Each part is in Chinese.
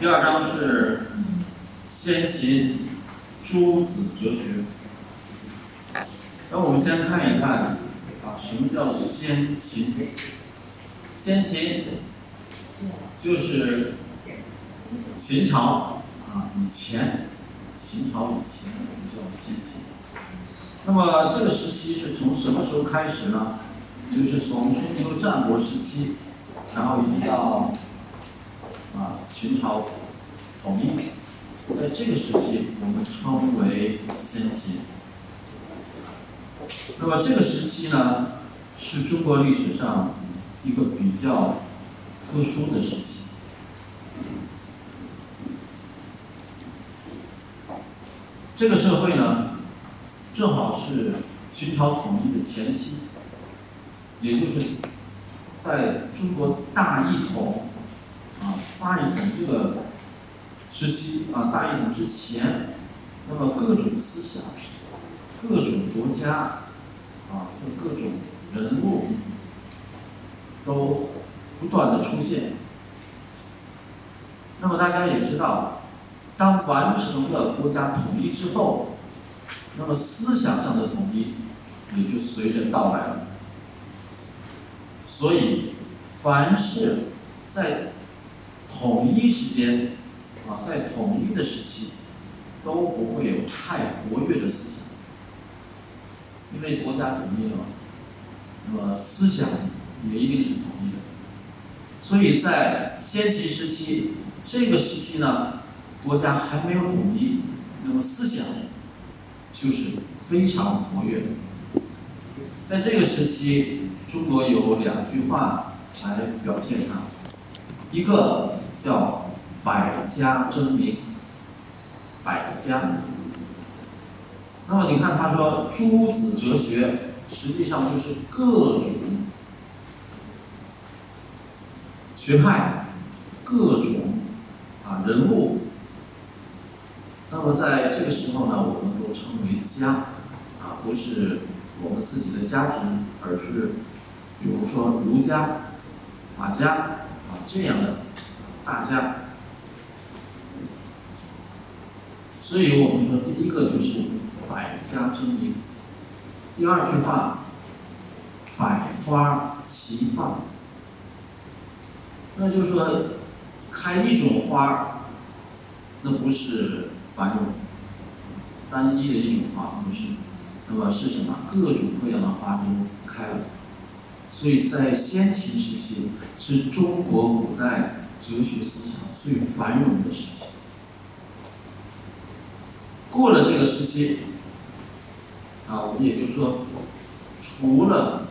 第二章是先秦诸子哲学。那我们先看一看啊，什么叫先秦？先秦就是秦朝啊以前，秦朝以前我们叫先秦。那么这个时期是从什么时候开始呢？就是从春秋战国时期，然后一直到啊秦朝统一，在这个时期我们称为先秦。那么这个时期呢，是中国历史上一个比较特殊的时期。这个社会呢。正好是秦朝统一的前期，也就是在中国大一统啊大一统这个时期啊大一统之前，那么各种思想、各种国家啊各种人物都不断的出现。那么大家也知道，当完成了国家统一之后。那么思想上的统一也就随着到来了。所以，凡是在统一时间啊，在统一的时期，都不会有太活跃的思想，因为国家统一了，那么思想也一定是统一的。所以在先秦时期，这个时期呢，国家还没有统一，那么思想。就是非常活跃的。在这个时期，中国有两句话来表现它，一个叫“百家争鸣”，百家。那么你看，他说诸子哲学，实际上就是各种学派、各种啊人物。那么在这个时候呢，我们都称为家，啊，不是我们自己的家庭，而是比如说儒家、法家啊这样的大家。所以我们说，第一个就是百家争鸣，第二句话百花齐放，那就是说开一种花那不是。繁荣，单一的一种花不是，那么是什么？各种各样的花都开了，所以在先秦时期是中国古代哲学思想最繁荣的时期。过了这个时期，啊，我们也就是说，除了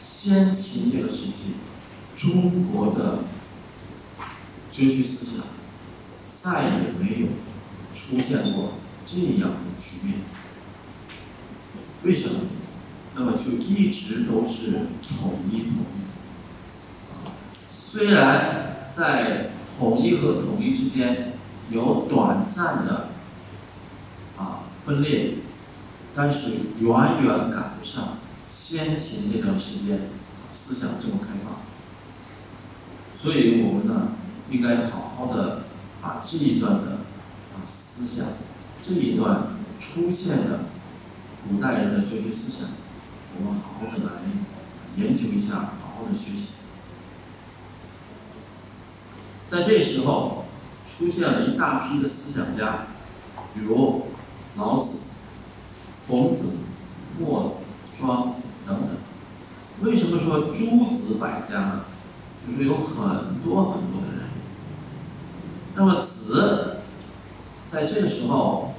先秦这个时期，中国的哲学思想再也没有。出现过这样的局面，为什么？那么就一直都是统一统一。虽然在统一和统一之间有短暂的啊分裂，但是远远赶不上先秦这段时间思想这么开放。所以我们呢，应该好好的把这一段的啊。思想这一段出现的古代人的哲学思想，我们好好的来研究一下，好好的学习。在这时候出现了一大批的思想家，比如老子、孔子、墨子、庄子等等。为什么说诸子百家呢？就是有很多很多的人。那么子。在这个时候，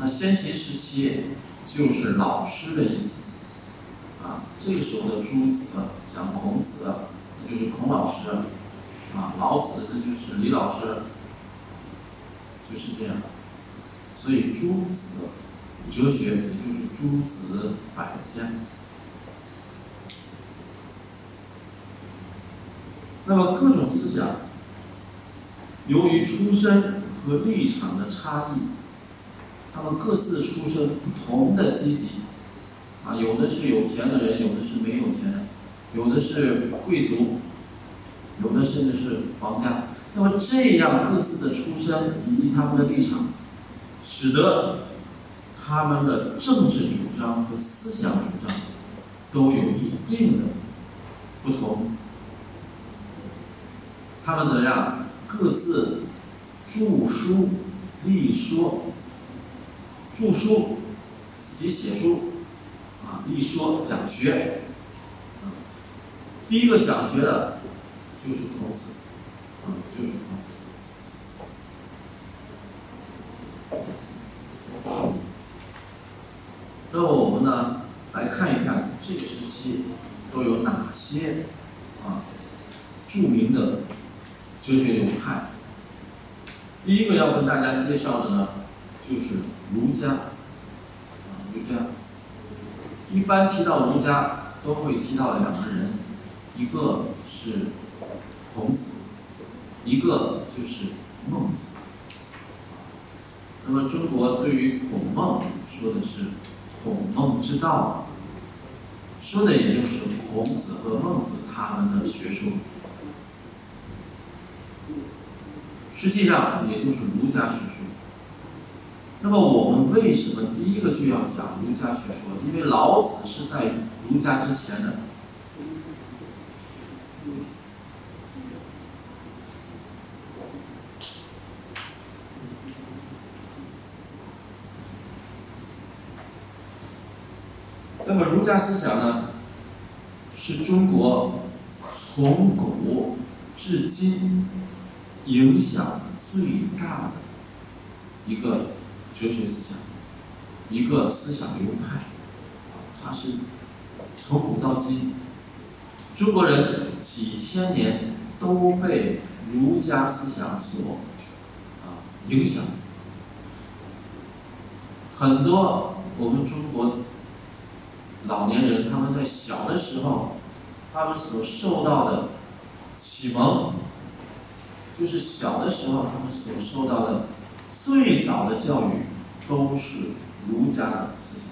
那先秦时期就是老师的意思，啊，这个时候的诸子像孔子，那就是孔老师，啊，老子那就是李老师，就是这样。所以诸子哲学也就是诸子百家。那么各种思想，由于出身。和立场的差异，他们各自出身不同的阶级，啊，有的是有钱的人，有的是没有钱，有的是贵族，有的甚至是皇家，那么这样各自的出身以及他们的立场，使得他们的政治主张和思想主张都有一定的不同。他们怎么样？各自著书立说，著书自己写书啊，立说讲学。第一个讲学的，就是孔子。嗯，就是孔子。那么我们呢，来看一看这个时期都有哪些啊著名的哲学流派。第一个要跟大家介绍的呢，就是儒家。啊，儒家。一般提到儒家，都会提到两个人，一个是孔子。一个就是孟子，那么中国对于孔孟说的是孔孟之道，说的也就是孔子和孟子他们的学说，实际上也就是儒家学说。那么我们为什么第一个就要讲儒家学说？因为老子是在儒家之前的。那么儒家思想呢，是中国从古至今影响最大的一个哲学思想，一个思想流派，它是从古到今，中国人几千年都被儒家思想所啊影响，很多我们中国。老年人他们在小的时候，他们所受到的启蒙，就是小的时候他们所受到的最早的教育，都是儒家的思想。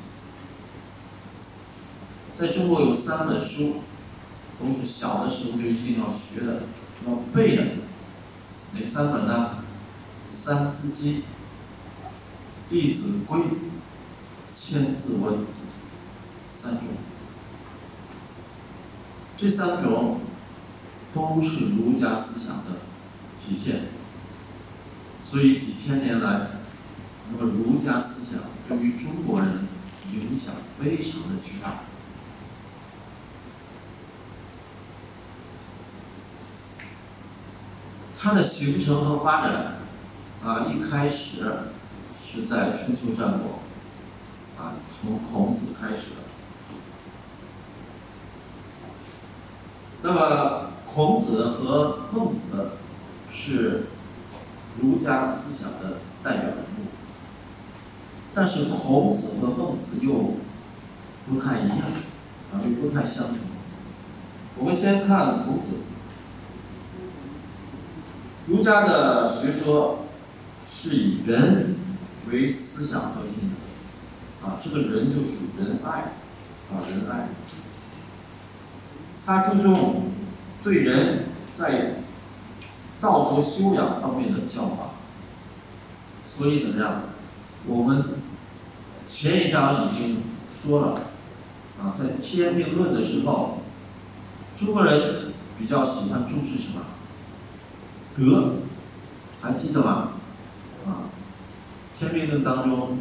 在中国有三本书，都是小的时候就一定要学的、要背的，哪三本呢？《三字经》《弟子规》《千字文》。三种，这三种都是儒家思想的体现，所以几千年来，那么儒家思想对于中国人影响非常的巨大。它的形成和发展，啊，一开始是在春秋战国，啊，从孔子开始的。那么，孔子和孟子是儒家思想的代表人物，但是孔子和孟子又不太一样，啊，又不太相同。我们先看孔子，儒家的学说是以人为思想核心的，啊，这个人就是仁爱，啊，仁爱。他注重对人在道德修养方面的教化，所以怎么样？我们前一章已经说了，啊，在天命论的时候，中国人比较喜欢重视什么？德，还记得吗？啊，天命论当中，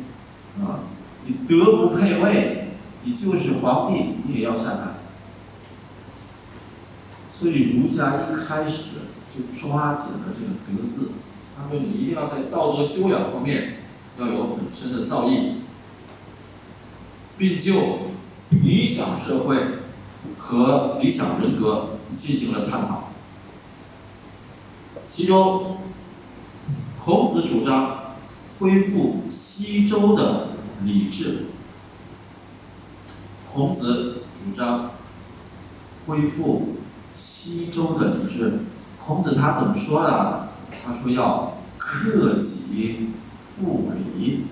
啊，你德不配位，你就是皇帝，你也要下台。所以儒家一开始就抓紧了这个“德”字，他说你一定要在道德修养方面要有很深的造诣，并就理想社会和理想人格进行了探讨。其中，孔子主张恢复西周的礼制。孔子主张恢复。西周的礼制，孔子他怎么说的？他说要克己复礼。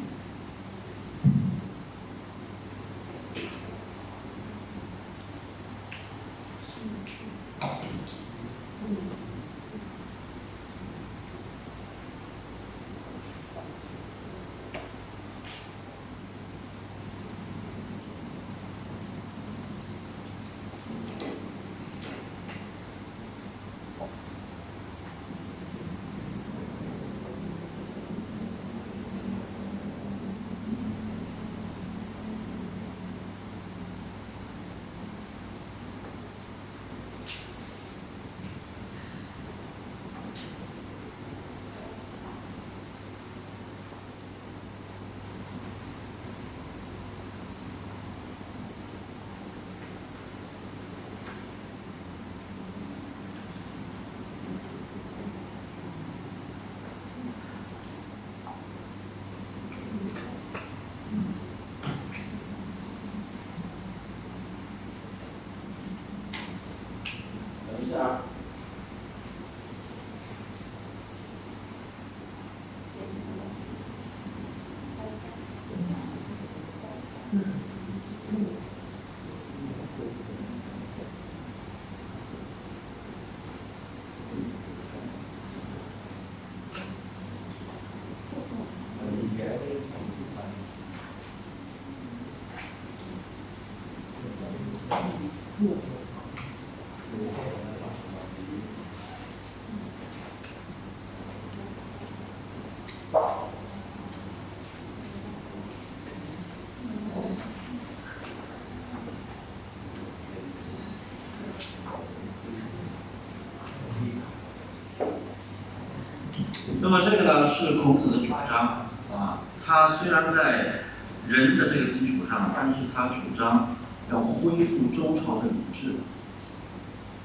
那么这个呢是孔子的主张啊，他虽然在人的这个基础上，但是他主张要恢复周朝的礼制，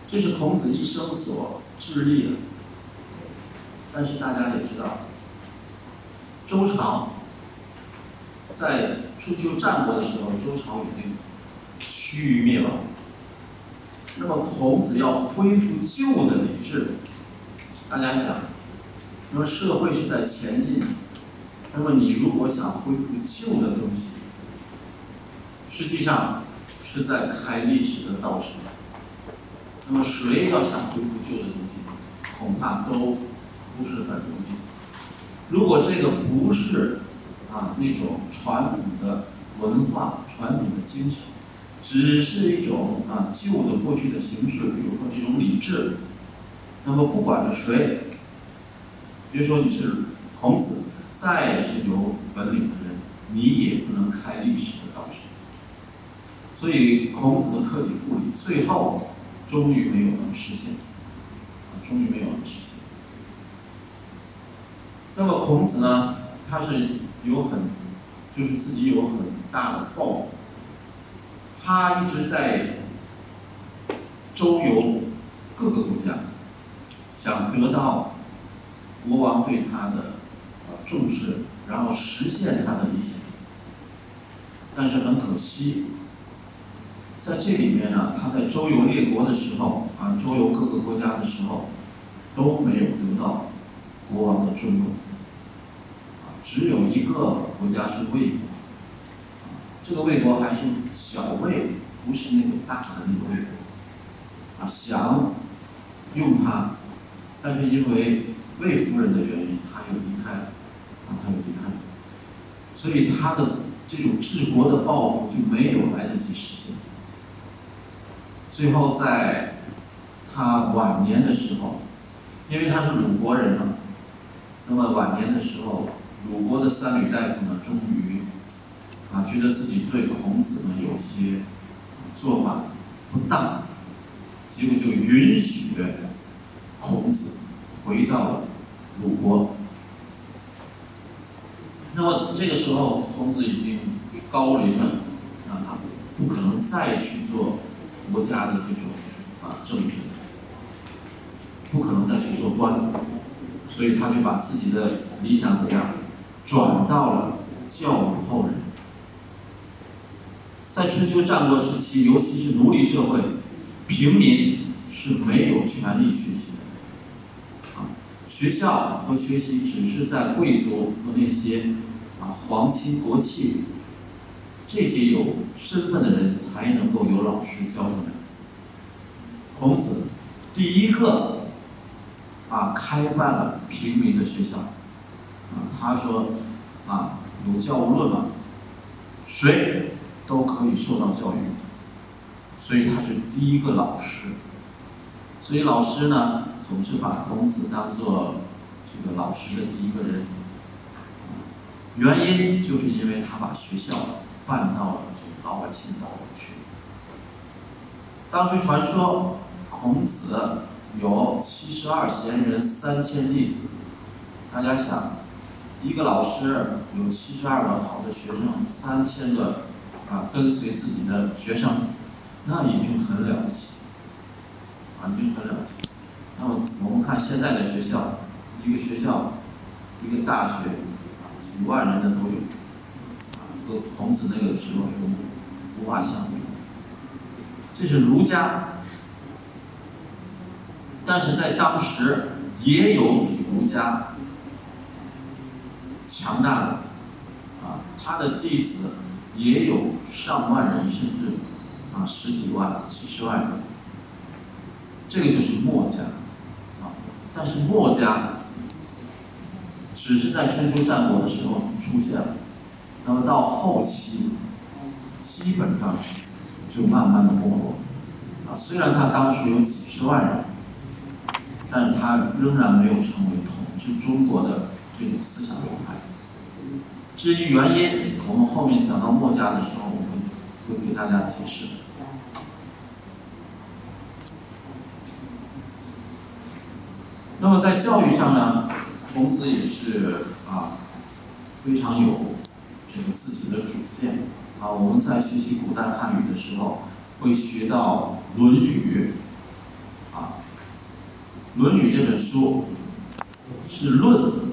这是孔子一生所致力的。但是大家也知道，周朝在春秋战国的时候，周朝已经趋于灭亡。那么孔子要恢复旧的礼制，大家想，那么社会是在前进，那么你如果想恢复旧的东西，实际上是在开历史的倒车。那么谁要想恢复旧的东西，恐怕都不是很容易。如果这个不是啊那种传统的文化、传统的精神。只是一种啊旧的过去的形式，比如说这种礼制。那么不管是谁，比如说你是孔子，再是有本领的人，你也不能开历史的倒车。所以孔子的克己复礼，最后终于没有能实现，啊，终于没有能实现。那么孔子呢，他是有很，就是自己有很大的抱负。他一直在周游各个国家，想得到国王对他的重视，然后实现他的理想。但是很可惜，在这里面呢，他在周游列国的时候，啊，周游各个国家的时候，都没有得到国王的重。啊，只有一个国家是魏国。这个魏国还是小魏，不是那个大的那个魏国，啊，想用他，但是因为魏夫人的原因，他又离开了，啊，他又离开了，所以他的这种治国的抱负就没有来得及实现。最后在他晚年的时候，因为他是鲁国人嘛，那么晚年的时候，鲁国的三闾大夫呢，终于。啊，觉得自己对孔子呢有些做法不当，结果就允许孔子回到了鲁国。那么这个时候，孔子已经高龄了，啊，他不可能再去做国家的这种啊政治，不可能再去做官，所以他就把自己的理想怎么样，转到了教育后人。在春秋战国时期，尤其是奴隶社会，平民是没有权利学习。学校和学习只是在贵族和那些啊皇亲国戚这些有身份的人才能够有老师教他们。孔子第一个啊开办了平民的学校。啊，他说啊有教无论嘛，谁？都可以受到教育，所以他是第一个老师。所以老师呢，总是把孔子当做这个老师的第一个人。原因就是因为他把学校办到了这个老百姓当中去。当时传说孔子有七十二贤人，三千弟子。大家想，一个老师有七十二个好的学生，三千个。啊，跟随自己的学生，那已经很了不起，啊，已经很了不起。那么我们看现在的学校，一个学校，一个大学，几万人的都有，和孔子那个时候是无法相比。这是儒家，但是在当时也有比儒家强大的，啊，他的弟子。也有上万人，甚至啊十几万、几十万人。这个就是墨家，但是墨家只是在春秋战国的时候出现了，那么到后期基本上就慢慢的没落。啊，虽然他当时有几十万人，但是他仍然没有成为统治中国的这种思想流派。至于原因，我们后面讲到墨家的时候，我们会给大家解释。那么在教育上呢，孔子也是啊，非常有这个自己的主见啊。我们在学习古代汉语的时候，会学到《论语》啊，《论语》这本书是论。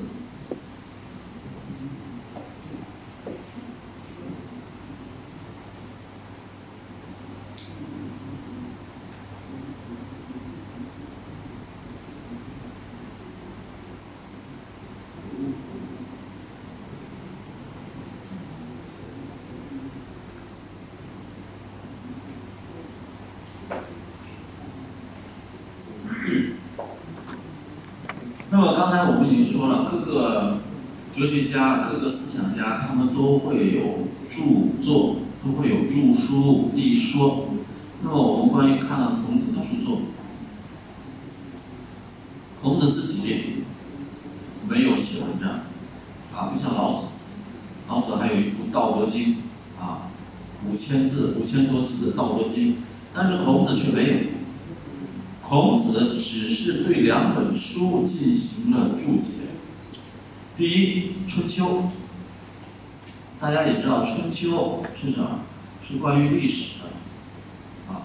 那么刚才我们已经说了，各个哲学家、各个思想家，他们都会有著作，都会有著书立说。那么我们关于看了孔子的著作，孔子自己没有写文章，啊，不像老子，老子还有一部《道德经》，啊，五千字、五千多字的《道德经》，但是孔子却没有。孔子只是对两本书进行了注解。第一，《春秋》，大家也知道，《春秋》是什么？是关于历史的。啊，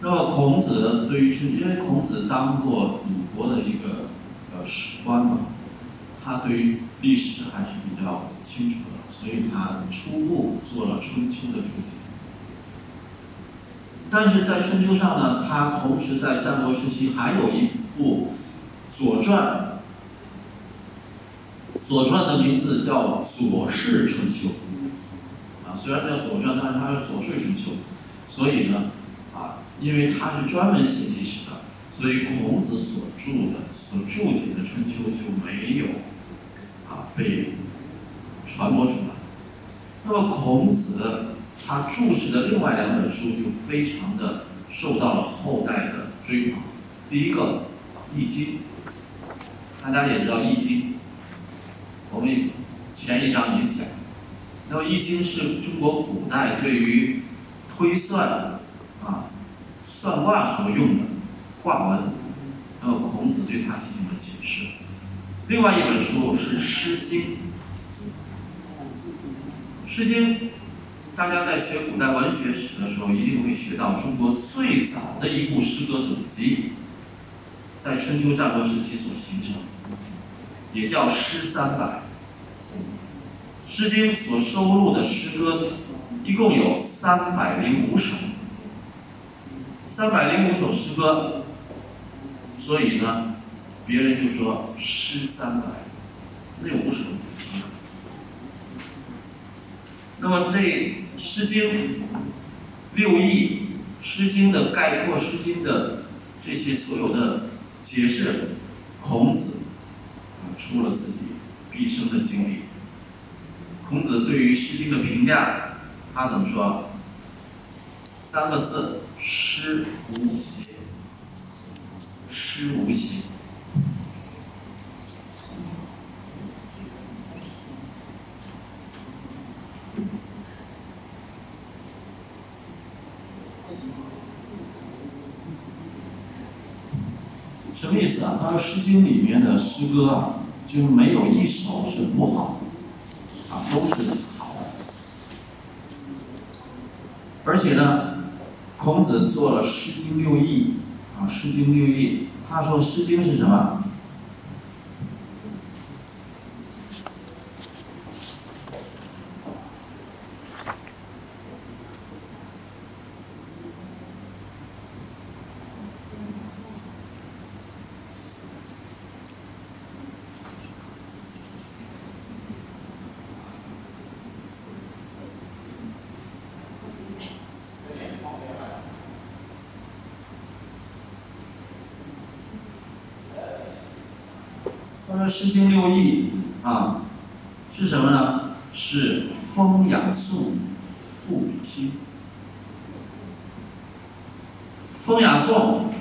那么孔子对于春，因为孔子当过鲁国的一个呃史官嘛，他对于历史还是比较清楚的，所以他初步做了《春秋》的注解。但是在春秋上呢，他同时在战国时期还有一部《左传》，《左传》的名字叫《左氏春秋》，啊，虽然叫《左传》，但是它是《左氏春秋》，所以呢，啊，因为它是专门写历史的，所以孔子所著的、所注解的《春秋》就没有啊被传播出来。那么孔子。他注释的另外两本书就非常的受到了后代的追捧。第一个《易经》，大家也知道《易经》，我们前一章已经讲。那么《易经》是中国古代对于推算啊、算卦所用的卦文。那么孔子对它进行了解释。另外一本书是《诗经》，《诗经》。大家在学古代文学史的时候，一定会学到中国最早的一部诗歌总集，在春秋战国时期所形成，也叫《诗三百》。《诗经》所收录的诗歌一共有三百零五首，三百零五首诗歌，所以呢，别人就说《诗三百》，那五首。那么这《诗经》六艺，《诗经》的概括，《诗经》的这些所有的解释，孔子出了自己毕生的经历。孔子对于《诗经》的评价，他怎么说？三个字：诗无邪。诗无邪。什么意思啊？他说《诗经》里面的诗歌啊，就没有一首是不好的，啊，都是好的。而且呢，孔子做了《诗经》六艺，啊，《诗经》六艺，他说《诗经》是什么？《诗经》六艺啊，是什么呢？是风、雅、颂、赋、比、兴。风、雅、颂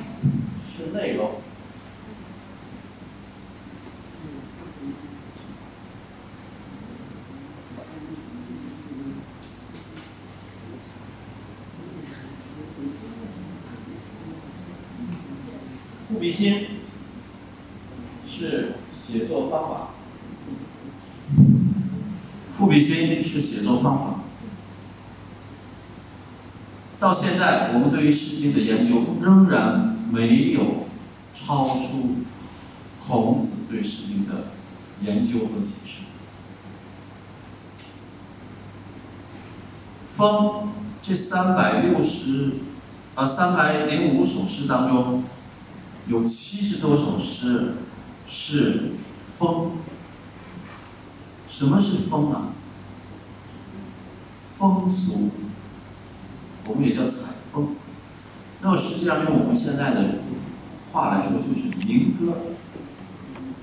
是内容，赋、比、兴是。写作方法。赋比兴是写作方法。到现在，我们对于《诗经》的研究仍然没有超出孔子对《诗经》的研究和解释。风这三百六十啊三百零五首诗当中，有七十多首诗是风。什么是风啊？风俗，我们也叫采风。那么实际上用我们现在的话来说，就是民歌。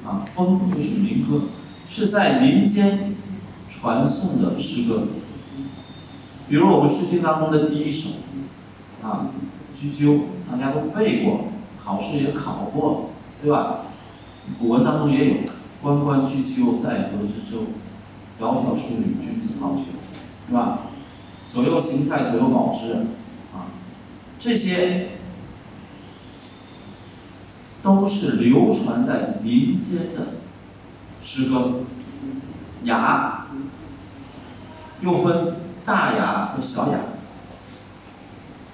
啊，风就是民歌，是在民间传颂的诗歌。比如我们《诗经》当中的第一首，啊，《雎鸠》，大家都背过，考试也考过，对吧？古文当中也有“关关雎鸠，在河之洲，窈窕淑女，君子好逑”，是吧？“左右行菜，左右芼之”，啊，这些都是流传在民间的诗歌，雅，又分。大雅和小雅，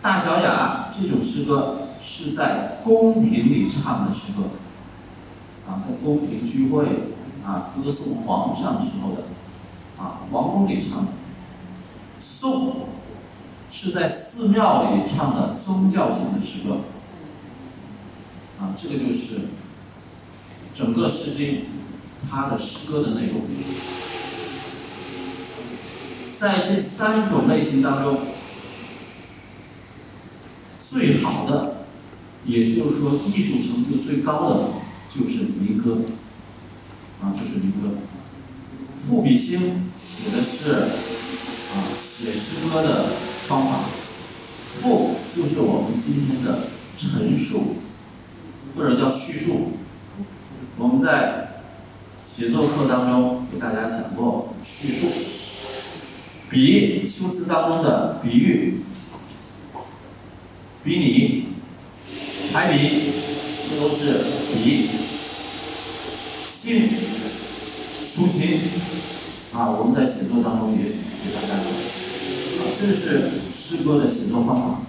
大小雅这种诗歌是在宫廷里唱的诗歌，啊，在宫廷聚会啊，歌颂皇上时候的，啊，皇宫里唱的。颂是在寺庙里唱的宗教性的诗歌，啊，这个就是整个《诗经》它的诗歌的内容。在这三种类型当中，最好的，也就是说艺术程度最高的，就是民歌，啊，就是民歌。赋比兴写的是啊写诗歌的方法，赋就是我们今天的陈述，或者叫叙述。我们在写作课当中给大家讲过叙述。比修辞当中的比喻、比拟、排比，这都是比。兴、抒情，啊，我们在写作当中也许给大家讲，啊，这是诗歌的写作方法。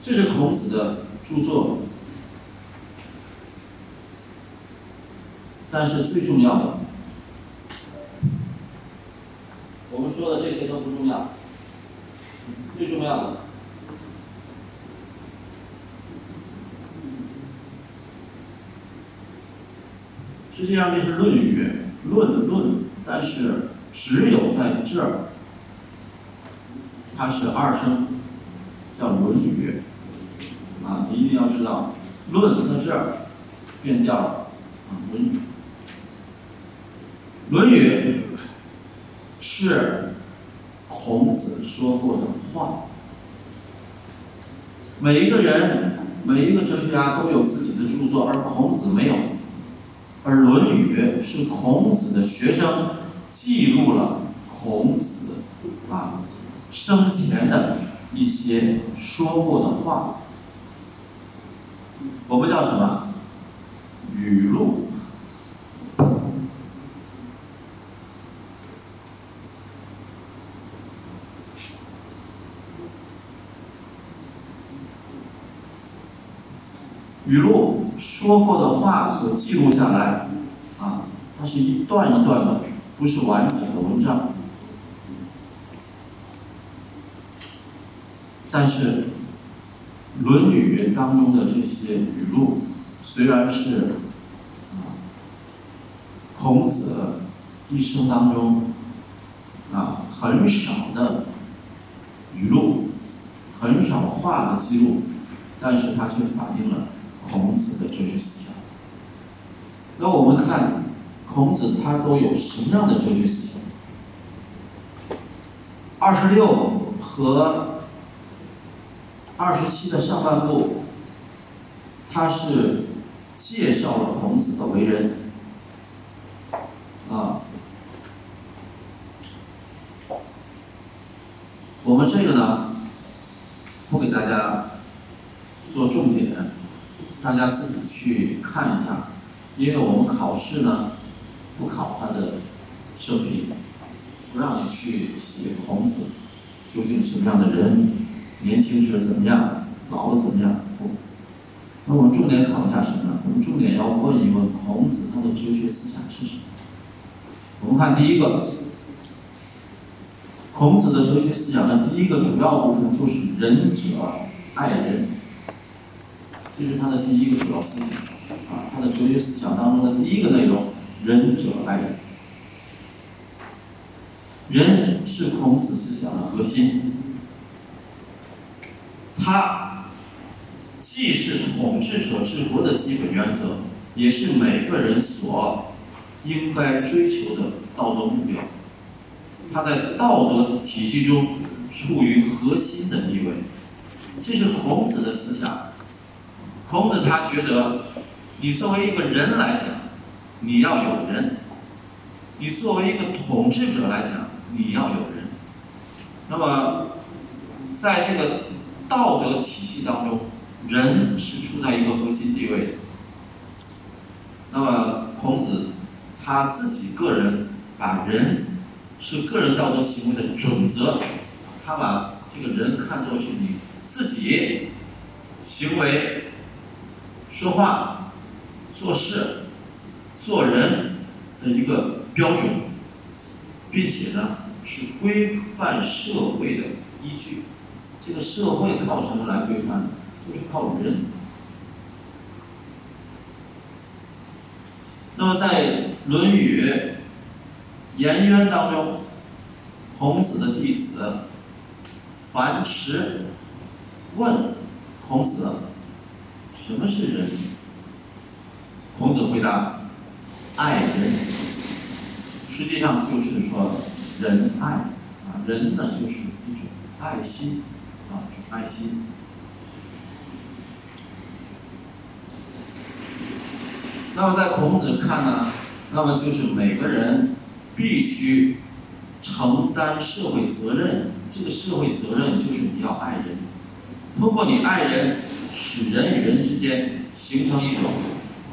这是孔子的著作，但是最重要的。我们说的这些都不重要，最重要的，实际上这是《论语》，论论，但是只有在这儿，它是二声，叫《论语》，啊，你一定要知道，论在这儿变调了，啊，《论语》，《论语》。是孔子说过的话。每一个人，每一个哲学家都有自己的著作，而孔子没有。而《论语》是孔子的学生记录了孔子啊生前的一些说过的话。我们叫什么？语录。语录说过的话所记录下来，啊，它是一段一段的，不是完整的文章。但是，《论语》当中的这些语录，虽然是啊，孔子一生当中啊很少的语录，很少话的记录，但是它却反映了。孔子的哲学思想，那我们看孔子他都有什么样的哲学思想？二十六和二十七的上半部，他是介绍了孔子的为人，啊，我们这个呢，不给大家做重点。大家自己去看一下，因为我们考试呢，不考他的生平，不让你去写孔子究竟什么样的人，年轻时怎么样，老了怎么样，不。那我们重点考一下什么呢？我们重点要问一问孔子他的哲学思想是什么？我们看第一个，孔子的哲学思想的第一个主要部分就是仁者爱人，这是他的第一个主要思想啊。他的哲学思想当中的第一个内容，仁者爱人。人是孔子思想的核心，他既是统治者治国的基本原则，也是每个人所应该追求的道德目标。他在道德体系中处于核心的地位，这是孔子的思想。孔子他觉得，你作为一个人来讲，你要有人；你作为一个统治者来讲，你要有人。那么，在这个道德体系当中，人是处在一个核心地位的。那么，孔子他自己个人把人是个人道德行为的准则，他把这个人看作是你自己行为、说话、做事、做人的一个标准，并且呢。是规范社会的依据，这个社会靠什么来规范？就是靠人。那么在《论语·颜渊》当中，孔子的弟子樊迟问孔子：“什么是仁？”孔子回答：“爱人。”实际上就是说。仁爱啊，仁呢就是一种爱心啊，爱心。那么在孔子看呢，那么就是每个人必须承担社会责任，这个社会责任就是你要爱人，通过你爱人，使人与人之间形成一种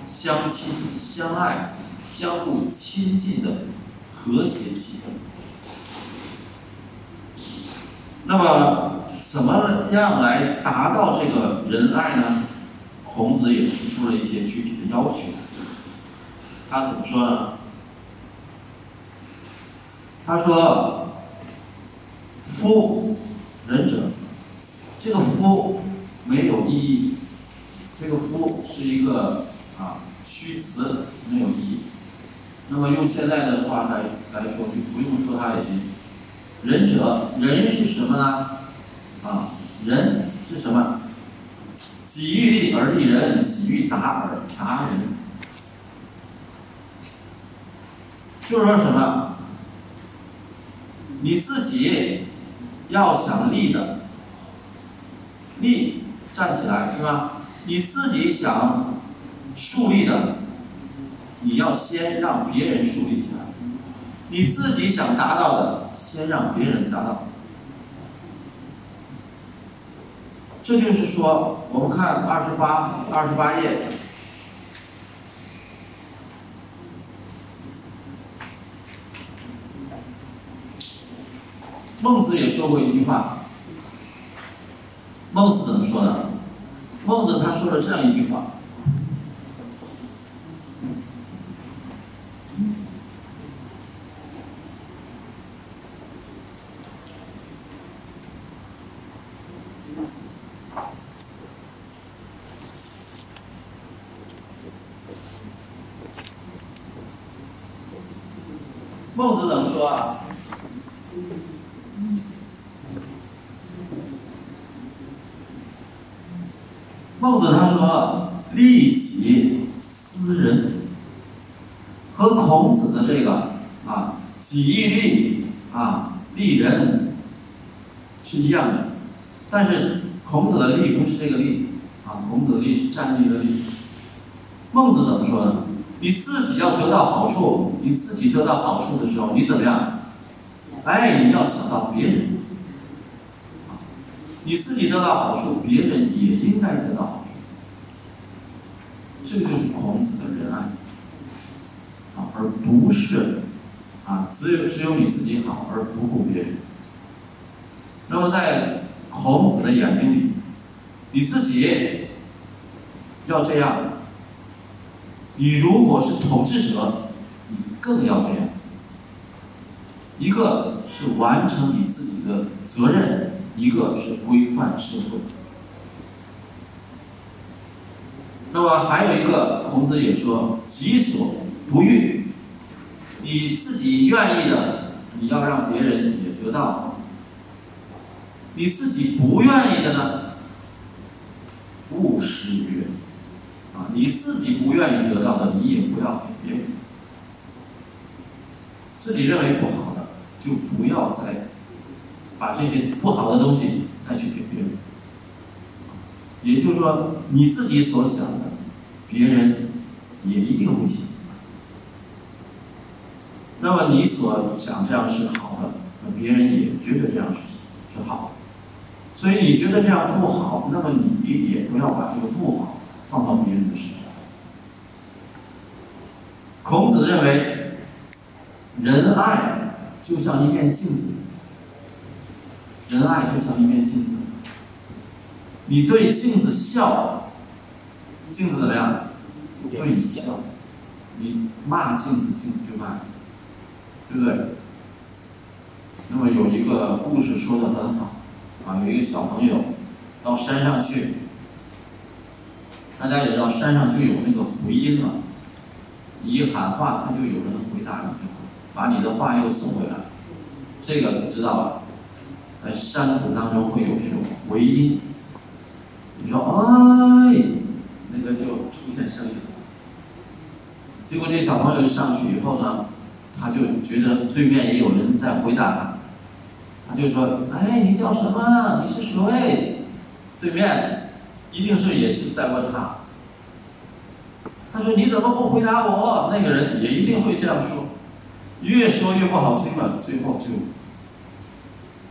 相亲相爱、相互亲近的和谐气氛。那么，怎么样来达到这个仁爱呢？孔子也提出了一些具体的要求。他怎么说呢？他说：“夫仁者，这个夫没有意义，这个夫是一个啊虚词，没有意义。那么用现在的话来来说，就不用说它也行。”仁者，仁是什么呢？啊，仁是什么？己欲立而立人，己欲达而达人。就是说什么？你自己要想立的，立站起来是吧？你自己想树立的，你要先让别人树立起来。你自己想达到的，先让别人达到。这就是说，我们看二十八二十八页，孟子也说过一句话。孟子怎么说的？孟子他说了这样一句话。孟子怎么说啊？孟子他说：“利己思人。”和孔子的这个啊“己欲立”啊“立人”是一样的，但是孔子的“立”不是这个“立”啊，孔子的“立”是站立的“立”。孟子怎么说呢？你自己要得到好处，你自己得到好处的时候，你怎么样？哎，你要想到别人，你自己得到好处，别人也应该得到好处。这个就是孔子的仁爱，啊，而不是啊，只有只有你自己好而不顾别人。那么在孔子的眼睛里，你自己要这样，你如果是统治者，你更要这样。一个是完成你自己的责任，一个是规范社会。那么还有一个，孔子也说：“己所不欲，你自己愿意的，你要让别人也得到；你自己不愿意的呢，勿施于人。啊，你自己不愿意得到的，你也不要给别人。自己认为不好的，就不要再把这些不好的东西再去给别人。也就是说，你自己所想的。”别人也一定会想。那么你所想这样是好的，那别人也觉得这样是是好。所以你觉得这样不好，那么你也不要把这个不好放到别人的身上。孔子认为，仁爱就像一面镜子，仁爱就像一面镜子。你对镜子笑。镜子怎么样？对你笑。你骂镜子，镜子就骂你，对不对？那么有一个故事说的很好，啊，有一个小朋友到山上去，大家也知道山上就有那个回音了，你一喊话，他就有人回答你，把你的话又送回来。这个你知道吧？在山谷当中会有这种回音。你说，哎。那个就出现声音了，结果这小朋友上去以后呢，他就觉得对面也有人在回答他，他就说：“哎，你叫什么？你是谁？”对面一定是也是在问他。他说：“你怎么不回答我？”那个人也一定会这样说，越说越不好听了，最后就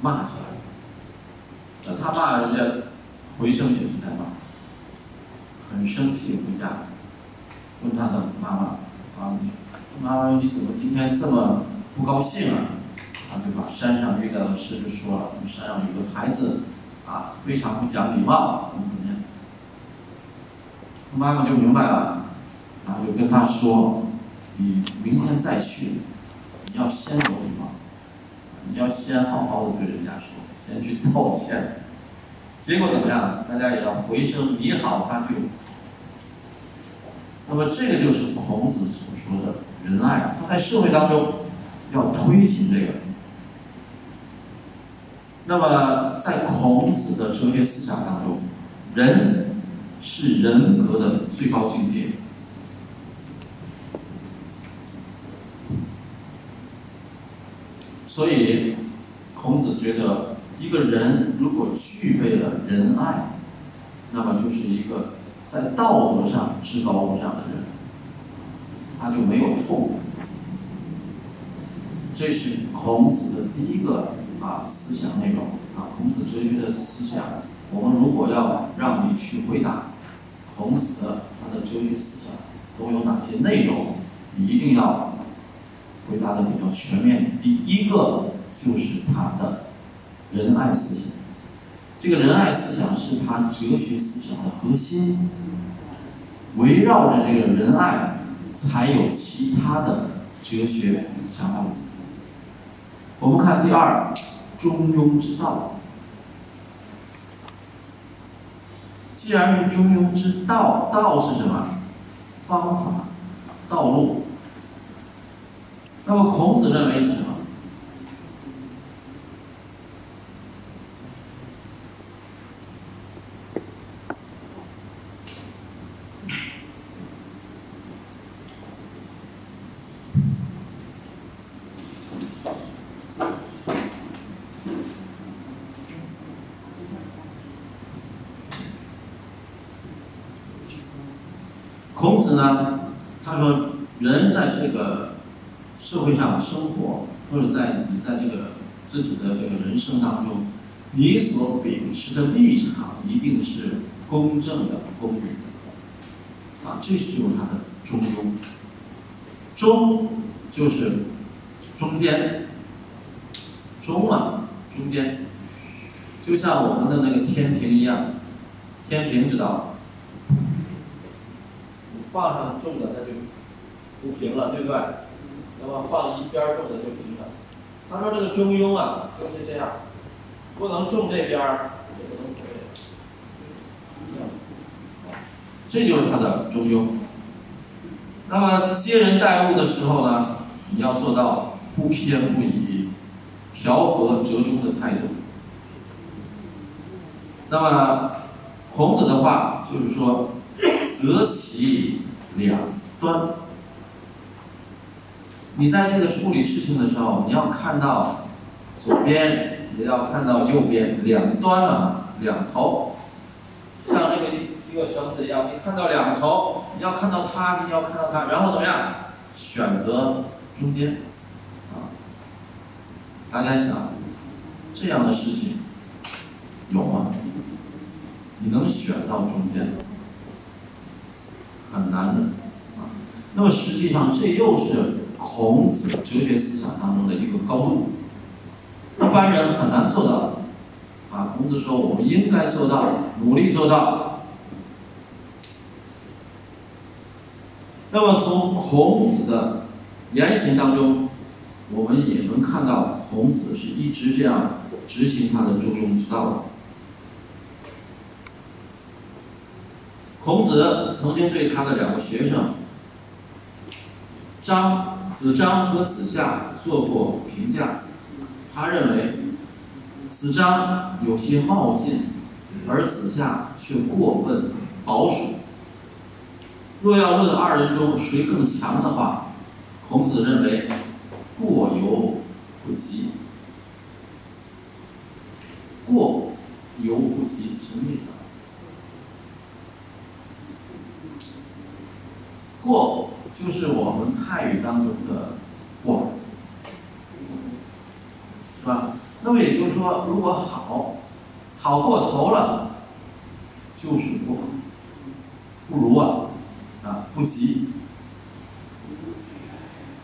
骂起来了。那他骂人家，回声也是在骂。很生气，回家问他的妈妈：“啊，妈妈，你怎么今天这么不高兴啊？”他就把山上遇到的事就说了：“山上有个孩子，啊，非常不讲礼貌，怎么怎么样。”他妈妈就明白了，然后就跟他说：“你明天再去，你要先有礼貌，你要先好好的对人家说，先去道歉。”结果怎么样？大家也要回声你好，他就。那么这个就是孔子所说的仁爱，他在社会当中要推行这个。那么在孔子的哲学思想当中，仁是人格的最高境界，所以孔子觉得。一个人如果具备了仁爱，那么就是一个在道德上至高无上的人，他就没有痛苦。这是孔子的第一个啊思想内容啊，孔子哲学的思想。我们如果要让你去回答孔子的他的哲学思想都有哪些内容，你一定要回答的比较全面。第一个就是他的。仁爱思想，这个仁爱思想是他哲学思想的核心，围绕着这个仁爱，才有其他的哲学想法。我们看第二，中庸之道。既然是中庸之道，道是什么？方法、道路。那么孔子认为是什么？孔子呢，他说，人在这个社会上生活，或者在你在这个自己的这个人生当中，你所秉持的立场一定是公正的、公平的。啊，这就是他的中庸。中就是中间，中啊，中间，就像我们的那个天平一样，天平知道，放上重的它就不平了，对不对？那么放一边重的就平了。他说这个中庸啊，就是这样，不能重这边儿，也不能重这边，这就是他的中庸。那么接人待物的时候呢，你要做到不偏不倚、调和折中的态度。那么孔子的话就是说，择其两端。你在这个处理事情的时候，你要看到左边，也要看到右边，两端啊，两头，像这个。一个绳子一样，你看到两头，你要看到它，你要看到它，然后怎么样？选择中间，啊，大家想，这样的事情有吗？你能选到中间吗？很难的，啊。那么实际上，这又是孔子哲学思想当中的一个高度，一般人很难做到。啊，孔子说，我们应该做到，努力做到。那么从孔子的言行当中，我们也能看到孔子是一直这样执行他的中庸之道的。孔子曾经对他的两个学生张子张和子夏做过评价，他认为子张有些冒进，而子夏却过分保守。若要论二人中谁更强的话，孔子认为过犹不及。过犹不及什么意思？过就是我们泰语当中的过，是吧？那么也就是说，如果好，好过头了，就是不好，不如啊。啊，不及，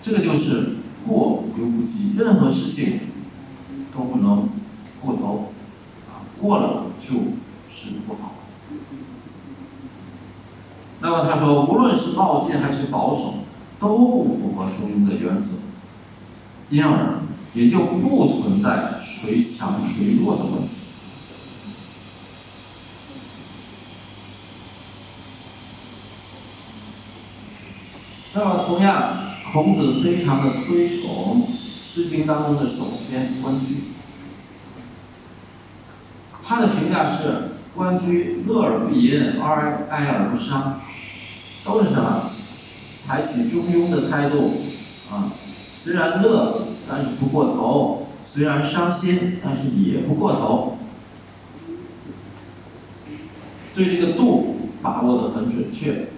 这个就是过犹不及。任何事情都不能过头，啊，过了就是不好。那么他说，无论是冒进还是保守，都不符合中庸的原则，因而也就不存在谁强谁弱的问题。那么，同样，孔子非常的推崇《诗经》当中的首篇《关雎》，他的评价是：关雎乐而不淫，哀哀而不伤，都是什么？采取中庸的态度啊，虽然乐，但是不过头；虽然伤心，但是也不过头。对这个度把握的很准确。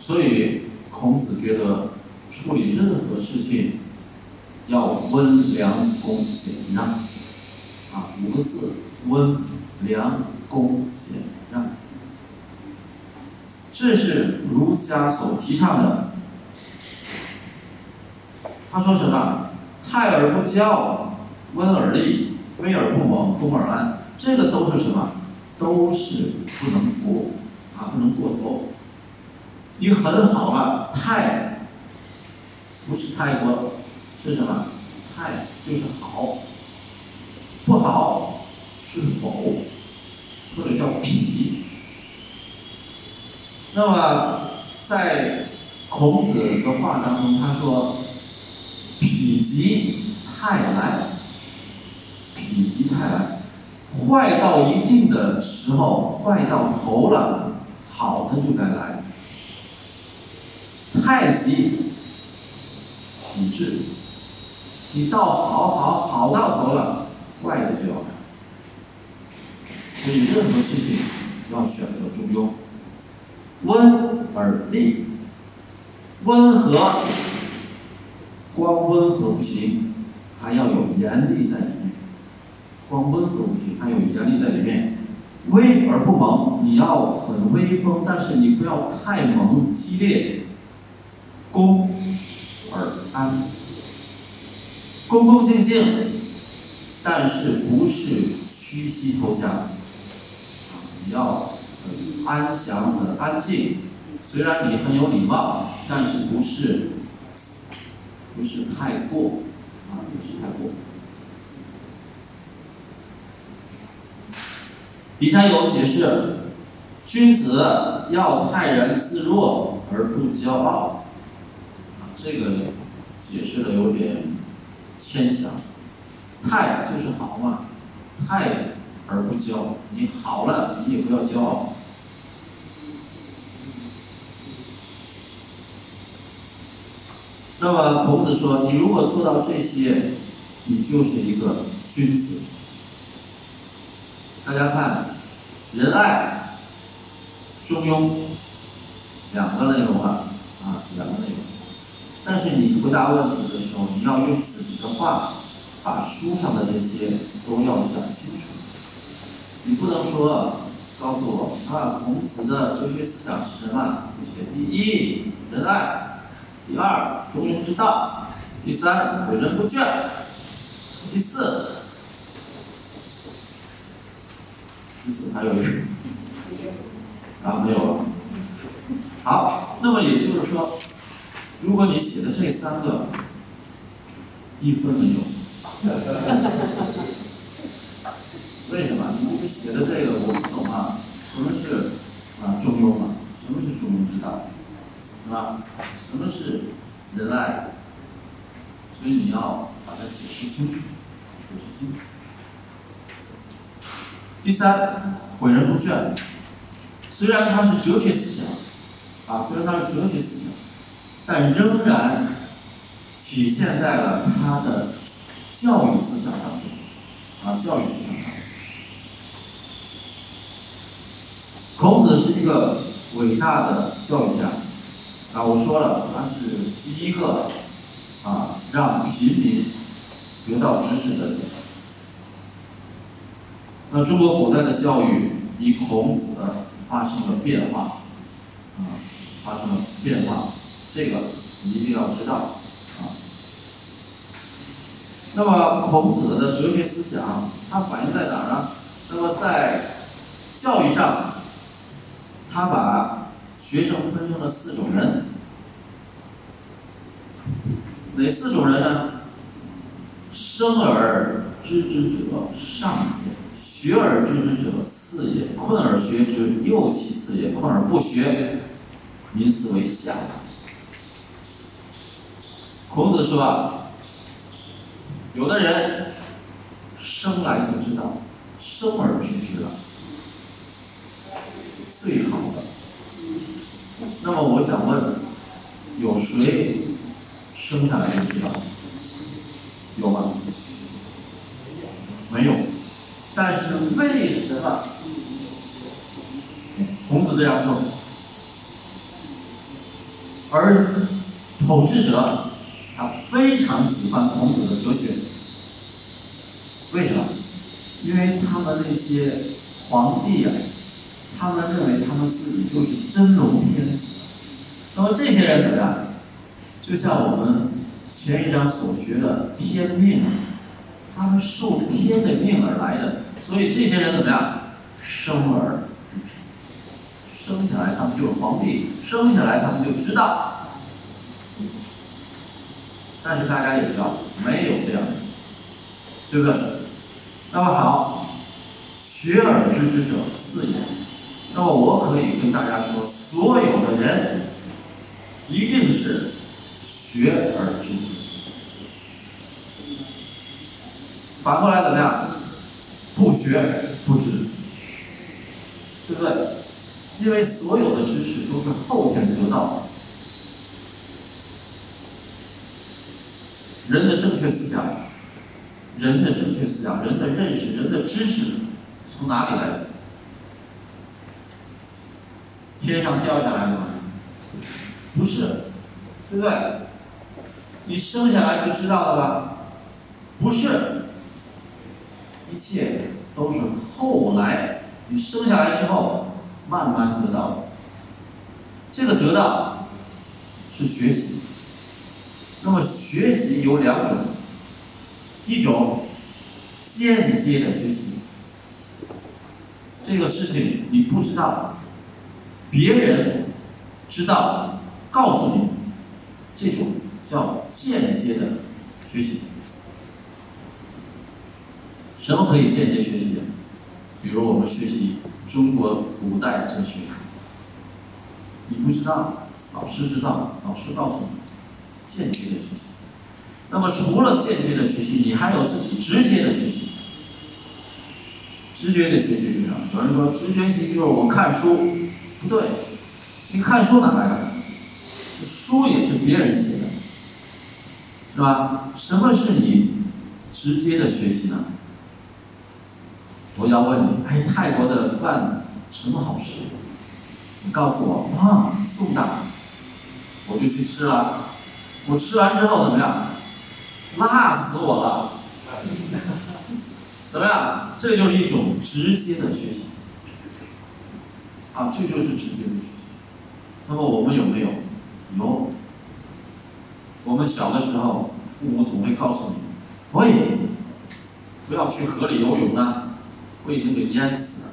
所以，孔子觉得处理任何事情要温良恭俭让，啊，五个字：温良恭俭。这是儒家所提倡的。他说什么？泰而不骄，温而立，威而不猛，恭而安。这个都是什么？都是不能过，啊，不能过头。你很好了，泰不是泰国，是什么？泰就是好，不好是否，或者叫痞。那么在孔子的话当中，他说：“否极泰来，否极泰来，坏到一定的时候，坏到头了，好的就该来。”太极，体质，你到好好好到头了，坏的就要来。所以任何事情要选择中庸，温而立，温和，光温和不行，还要有严厉在里面。光温和不行，还有严厉在里面。威而不猛，你要很威风，但是你不要太猛激烈。恭而安，恭恭敬敬，但是不是屈膝投降。你要安详、很安静。虽然你很有礼貌，但是不是不是太过啊，不是太过。底下有解释，君子要泰然自若而不骄傲。啊，这个解释的有点牵强。泰就是好嘛，泰而不骄，你好了，你也不要骄傲。那么孔子说，你如果做到这些，你就是一个君子。大家看，仁爱、中庸，两个内容啊，啊，两个内容。但是你回答问题的时候，你要用自己的话，把书上的这些都要讲清楚。你不能说告诉我啊，孔子的哲学思想是什么？你写第一，仁爱；第二，中庸之道；第三，诲人不倦；第四。第四还有一个啊，没有了。好，那么也就是说，如果你写的这三个一分没有，为什么？你写的这个我不懂啊？什么是啊中庸啊？什么是中庸之道？是吧？什么是仁爱？所以你要把它解释清楚，解释清楚。第三，诲人不倦。虽然它是哲学思想，啊，虽然它是哲学思想，但仍然体现在了他的教育思想当中，啊，教育思想当中。孔子是一个伟大的教育家，啊，我说了，他是第一个啊让平民得到知识的人。那中国古代的教育以孔子发生了变化，啊，发生了变化，这个你一定要知道，啊。那么孔子的哲学思想，它反映在哪儿呢？那么在教育上，他把学生分成了四种人，哪四种人呢？生而知之者上也。学而知之者次也，困而学之又其次也。困而不学，民斯为下。孔子说啊，有的人生来就知道，生而知之了，最好的。那么我想问，有谁生下来就知道？有吗？没有。但是为什么孔子这样说？而统治者他非常喜欢孔子的哲学，为什么？因为他们那些皇帝啊，他们认为他们自己就是真龙天子。那么这些人怎么样？就像我们前一章所学的天命，他们受天的命而来的。所以这些人怎么样？生而生下来他们就是皇帝，生下来他们就知道。但是大家也知道，没有这样的，对不对？那么好，学而知之者四也。那么我可以跟大家说，所有的人一定是学而知之。反过来怎么样？不学不知，对不对？因为所有的知识都是后天得到的。人的正确思想，人的正确思想，人的认识，人的知识，从哪里来的？天上掉下来的吗？不是，对不对？你生下来就知道了吧？不是。一切都是后来你生下来之后慢慢得到的，这个得到是学习。那么学习有两种，一种间接的学习，这个事情你不知道，别人知道告诉你，这种叫间接的学习。什么可以间接学习？比如我们学习中国古代哲学，你不知道，老师知道，老师告诉你，间接的学习。那么除了间接的学习，你还有自己直接的学习。直觉的学习是什么？有人说直觉学习就是我看书，不对，你看书哪来的？书也是别人写的，是吧？什么是你直接的学习呢？我要问你，哎，泰国的饭什么好吃？你告诉我啊，素的，我就去吃了。我吃完之后怎么样？辣死我了！怎么样？这就是一种直接的学习。啊，这就是直接的学习。那么我们有没有？有。我们小的时候，父母总会告诉你：，喂，不要去河里游泳啊。会那个淹死，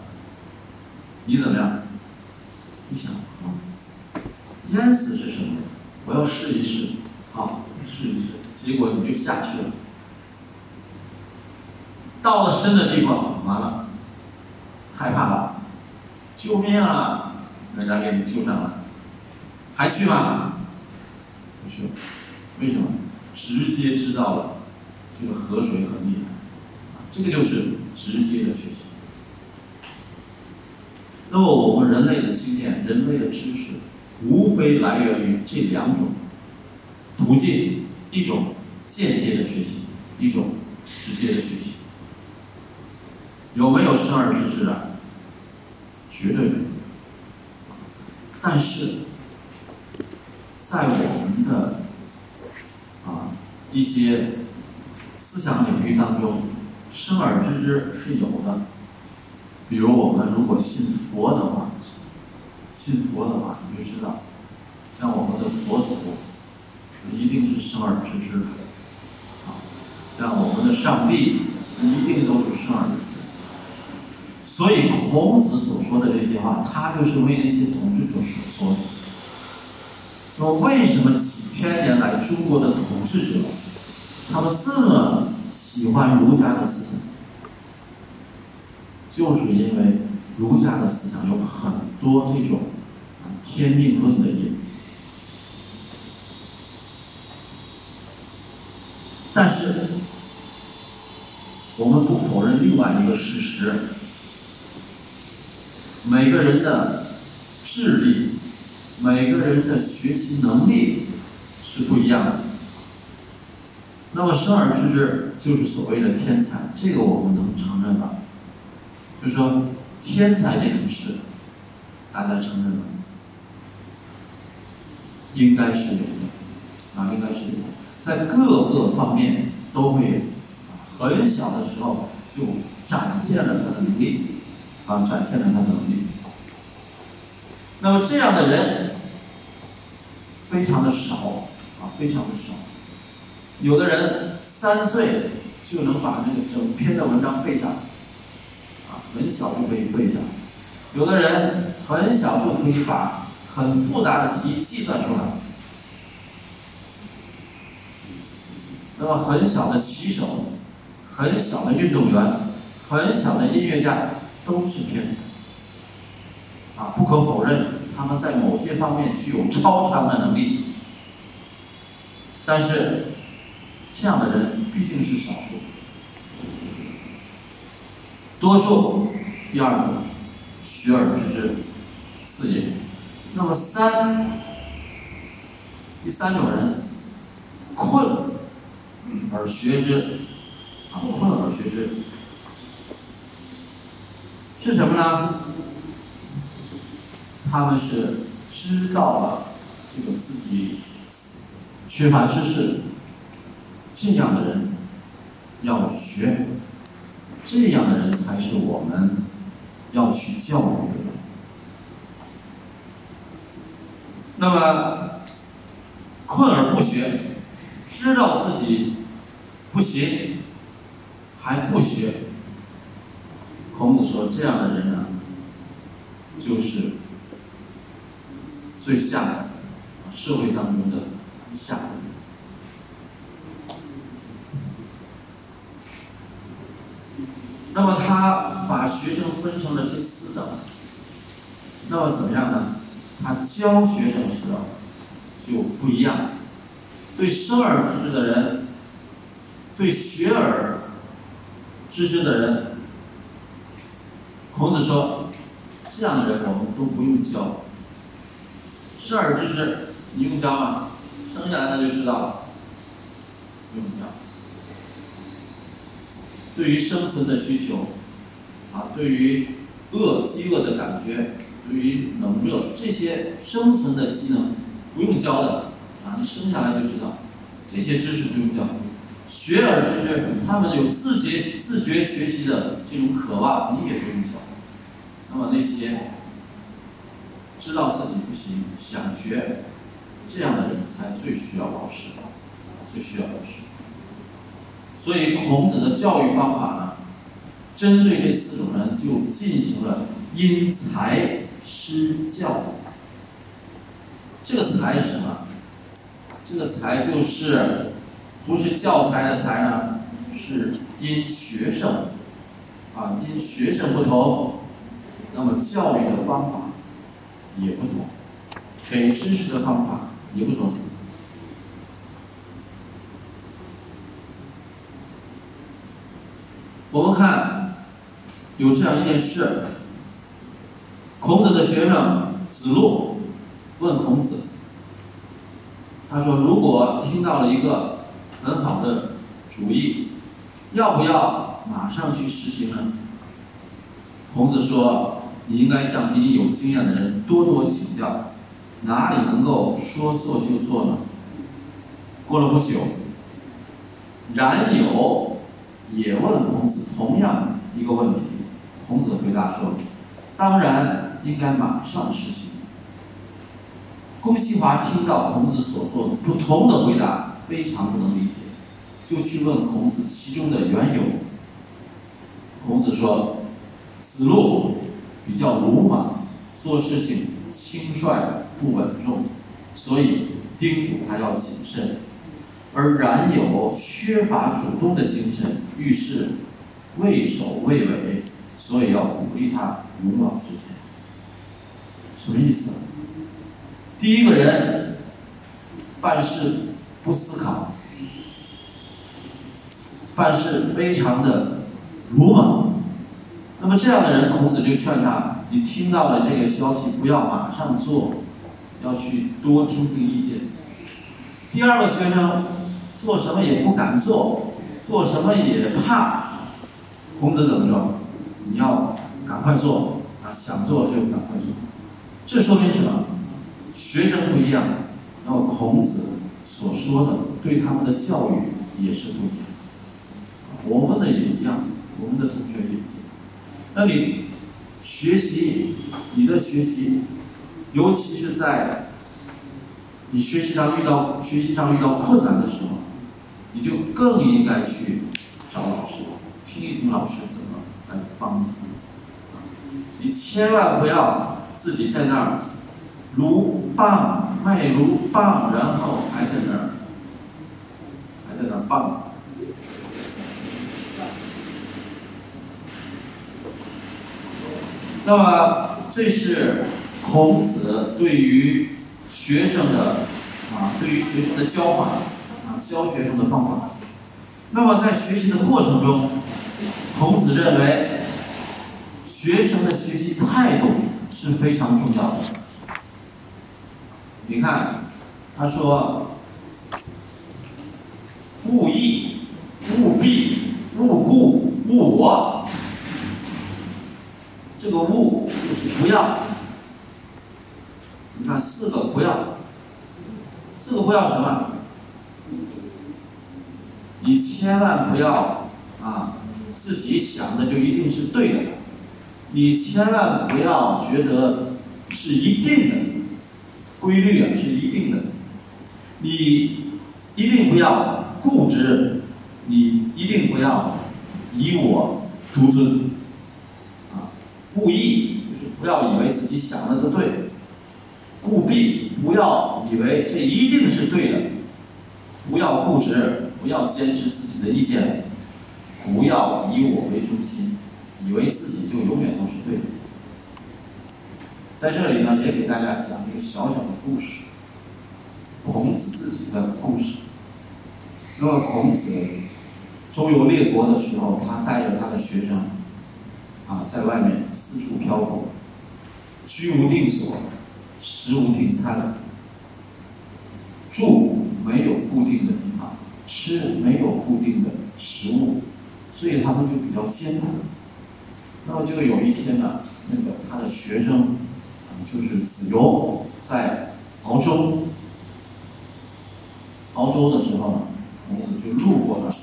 你怎么样？你想啊，淹死是什么？我要试一试，啊，试一试，结果你就下去了。到了深的地方，完了，害怕了，救命啊！人家给你救上来，还去吗？不需要，为什么？直接知道了这个河水很厉害。这个就是直接的学习。那么我们人类的经验、人类的知识，无非来源于这两种途径：一种间接的学习，一种直接的学习。有没有生而知之啊？绝对没有。但是，在我们的啊一些思想领域当中，生而知之是有的，比如我们如果信佛的话，信佛的话，你就知道，像我们的佛祖，一定是生而知之的，啊，像我们的上帝，一定都是生而知之。所以孔子所说的这些话，他就是为那些统治者所说的。说为什么几千年来中国的统治者，他们这么？喜欢儒家的思想，就是因为儒家的思想有很多这种天命论的影子。但是，我们不否认另外一个事实：每个人的智力、每个人的学习能力是不一样的。那么生而知之就是所谓的天才，这个我们能承认吧？就是说天才这种事，大家承认吗？应该是有的，啊，应该是有的，在各个方面都会，很小的时候就展现了他的能力，啊，展现了他的能力。那么这样的人非常的少，啊，非常的少。有的人三岁就能把那个整篇的文章背下来，啊，很小就可以背下来；有的人很小就可以把很复杂的题计算出来。那么很小的棋手、很小的运动员、很小的音乐家都是天才，啊，不可否认，他们在某些方面具有超常的能力，但是。这样的人毕竟是少数，多数第二个学而知之，四也。那么三，第三种人困而学之，啊，困而学之是什么呢？他们是知道了这个自己缺乏知识。这样的人要学，这样的人才是我们要去教育的人。那么困而不学，知道自己不行，还不学。孔子说：“这样的人呢，就是最下的社会当中的下等。”那么他把学生分成了这四等，那么怎么样呢？他教学生时候就不一样，对生而知之的人，对学而知之的人，孔子说，这样的人我们都不用教。生而知之，你用教吗？生下来他就知道了，不用教。对于生存的需求，啊，对于饿、饥饿的感觉，对于冷热这些生存的机能，不用教的，啊，你生下来就知道，这些知识不用教。学而知之，他们有自觉自觉学习的这种渴望，你也不用教。那么那些知道自己不行、想学这样的人，才最需要老师，最需要老师。所以孔子的教育方法呢，针对这四种人就进行了因材施教。这个才是什么？这个才就是不是教材的材呢？是因学生啊，因学生不同，那么教育的方法也不同，给知识的方法也不同。我们看，有这样一件事：孔子的学生子路问孔子，他说：“如果听到了一个很好的主意，要不要马上去实行呢？”孔子说：“你应该向比你有经验的人多多请教，哪里能够说做就做呢？”过了不久，冉有。也问孔子同样一个问题，孔子回答说：“当然应该马上实行。”公西华听到孔子所做的不同的回答，非常不能理解，就去问孔子其中的缘由。孔子说：“子路比较鲁莽，做事情轻率不稳重，所以叮嘱他要谨慎。”而冉有缺乏主动的精神，遇事畏首畏尾，所以要鼓励他勇往直前。什么意思？第一个人办事不思考，办事非常的鲁莽。那么这样的人，孔子就劝他：你听到了这个消息，不要马上做，要去多听听意见。第二个学生。做什么也不敢做，做什么也怕。孔子怎么说？你要赶快做啊！想做就赶快做。这说明什么？学生不一样，那么孔子所说的对他们的教育也是不一样。我们的也一样，我们的同学也一样。那你学习，你的学习，尤其是在你学习上遇到学习上遇到困难的时候。你就更应该去找老师，听一听老师怎么来帮你。你千万不要自己在那儿撸棒卖撸棒，然后还在那儿还在那儿棒。那么这是孔子对于学生的啊，对于学生的教法啊。教学生的方法。那么在学习的过程中，孔子认为学生的学习态度是非常重要的。你看，他说：“勿意，勿避，勿固，勿我。”这个“勿”就是不要。你看四个不要，四个不要什么？你千万不要啊，自己想的就一定是对的，你千万不要觉得是一定的规律啊，是一定的。你一定不要固执，你一定不要以我独尊，故意就是不要以为自己想的都对，务必不要以为这一定是对的，不要固执，不要坚持自己的意见，不要以我为中心，以为自己就永远都是对的。在这里呢，也给大家讲一个小小的故事。孔子自己的故事。那么孔子周游列国的时候，他带着他的学生啊，在外面四处漂泊，居无定所，食无定餐，住没有固定的地方，吃没有固定的食物，所以他们就比较艰苦。那么就有一天呢，那个他的学生就是子游在熬粥。熬粥的时候呢，孔子就路过那，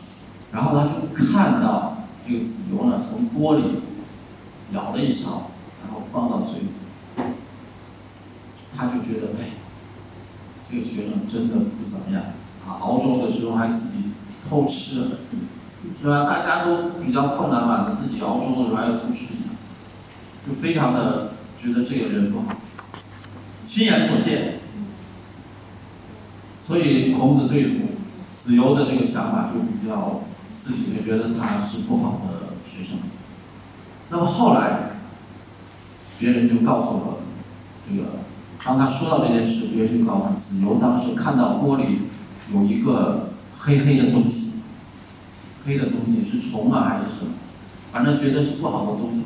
然后他就看到这个子游呢从锅里舀了一勺，然后放到嘴里，他就觉得哎，这个学生真的不怎么样啊！熬粥的时候还自己偷吃，是吧？大家都比较困难嘛，你自己熬粥的时候还要偷吃一点，就非常的觉得这个人不好，亲眼所见。所以孔子对子游的这个想法就比较，自己就觉得他是不好的学生。那么后来，别人就告诉了这个，当他说到这件事，别人就告诉他，子由当时看到锅里有一个黑黑的东西，黑的东西是虫啊还是什么，反正觉得是不好的东西，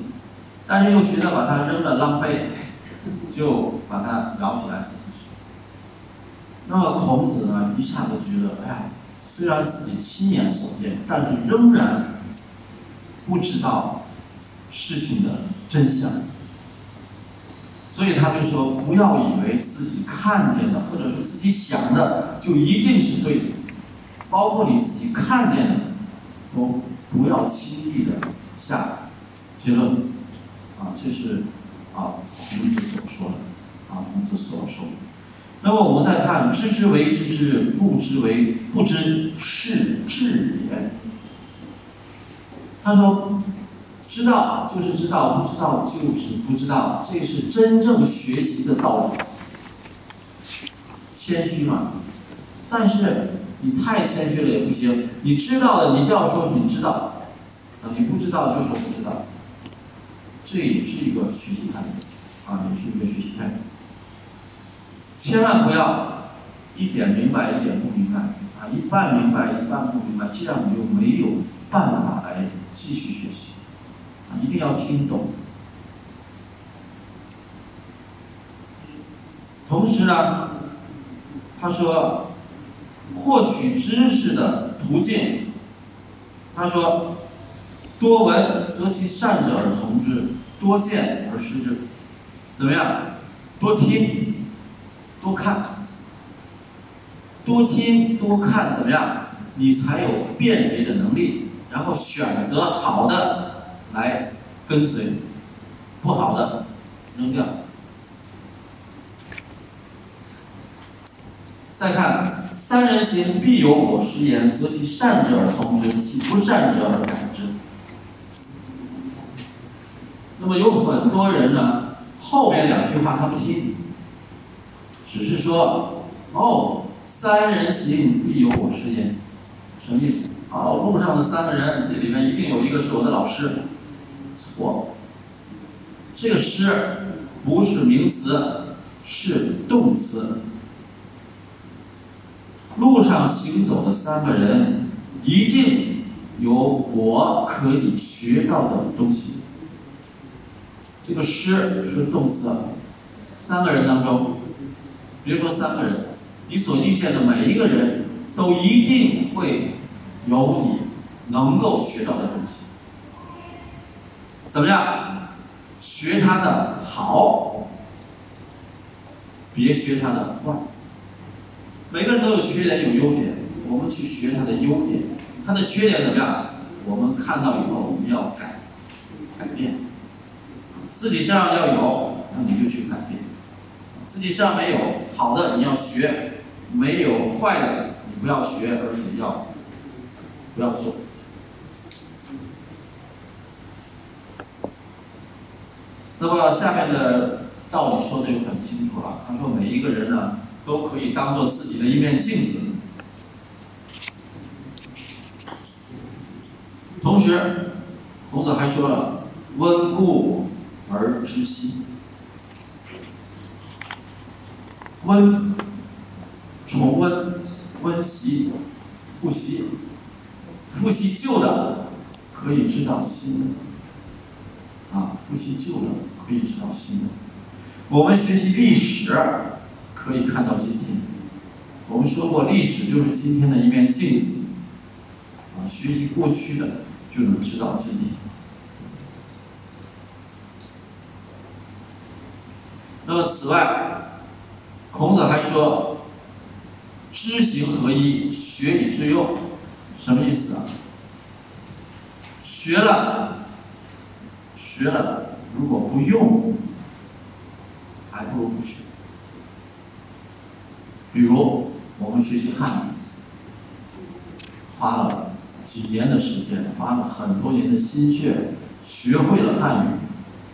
但是又觉得把它扔了浪费，就把它舀起来自己吃。那么孔子呢，一下子觉得，哎呀，虽然自己亲眼所见，但是仍然不知道事情的真相，所以他就说，不要以为自己看见的，或者说自己想的，就一定是对的，包括你自己看见的，都不要轻易的下结论，啊，这是啊孔子所说的，啊孔子所说。那么我们再看，知之为知之，不知为不知，是智也。他说，知道就是知道，不知道就是不知道，这是真正学习的道理。谦虚嘛，但是你太谦虚了也不行。你知道的，你就要说你知道；啊，你不知道就说不知道。这也是一个学习态度，啊，也是一个学习态度。千万不要一点明白一点不明白啊！一半明白一半不明白，这样你就没有办法来继续学习一定要听懂。同时呢，他说，获取知识的途径，他说，多闻则其善者而从之，多见而识之，怎么样？多听。多看，多听，多看，怎么样？你才有辨别的能力，然后选择好的来跟随，不好的扔掉。再看，三人行，必有我师焉，则其善者而从之，其不善者而改之。那么有很多人呢，后面两句话他不听。只是说，哦，三人行必有我师焉，什么意思？哦，路上的三个人，这里面一定有一个是我的老师。错，这个师不是名词，是动词。路上行走的三个人，一定有我可以学到的东西。这个师是动词，三个人当中。比如说三个人，你所遇见的每一个人都一定会有你能够学到的东西。怎么样？学他的好，别学他的坏。每个人都有缺点有优点，我们去学他的优点。他的缺点怎么样？我们看到以后我们要改，改变。自己身上要有，那你就去改变；自己身上没有好的，你要学；没有坏的，你不要学，而且要不要做。那么下面的道理说的就很清楚了。他说，每一个人呢，都可以当做自己的一面镜子。同时，孔子还说了：“温故而知新。”温，重温、温习、复习，复习旧的，可以知道新的。复习旧的。可以知道新的。我们学习历史，可以看到今天。我们说过，历史就是今天的一面镜子。啊，学习过去的，就能知道今天。那么，此外，孔子还说：“知行合一，学以致用。”什么意思啊？学了，学了。如果不用，还不如不学。比如我们学习汉语，花了几年的时间，花了很多年的心血，学会了汉语，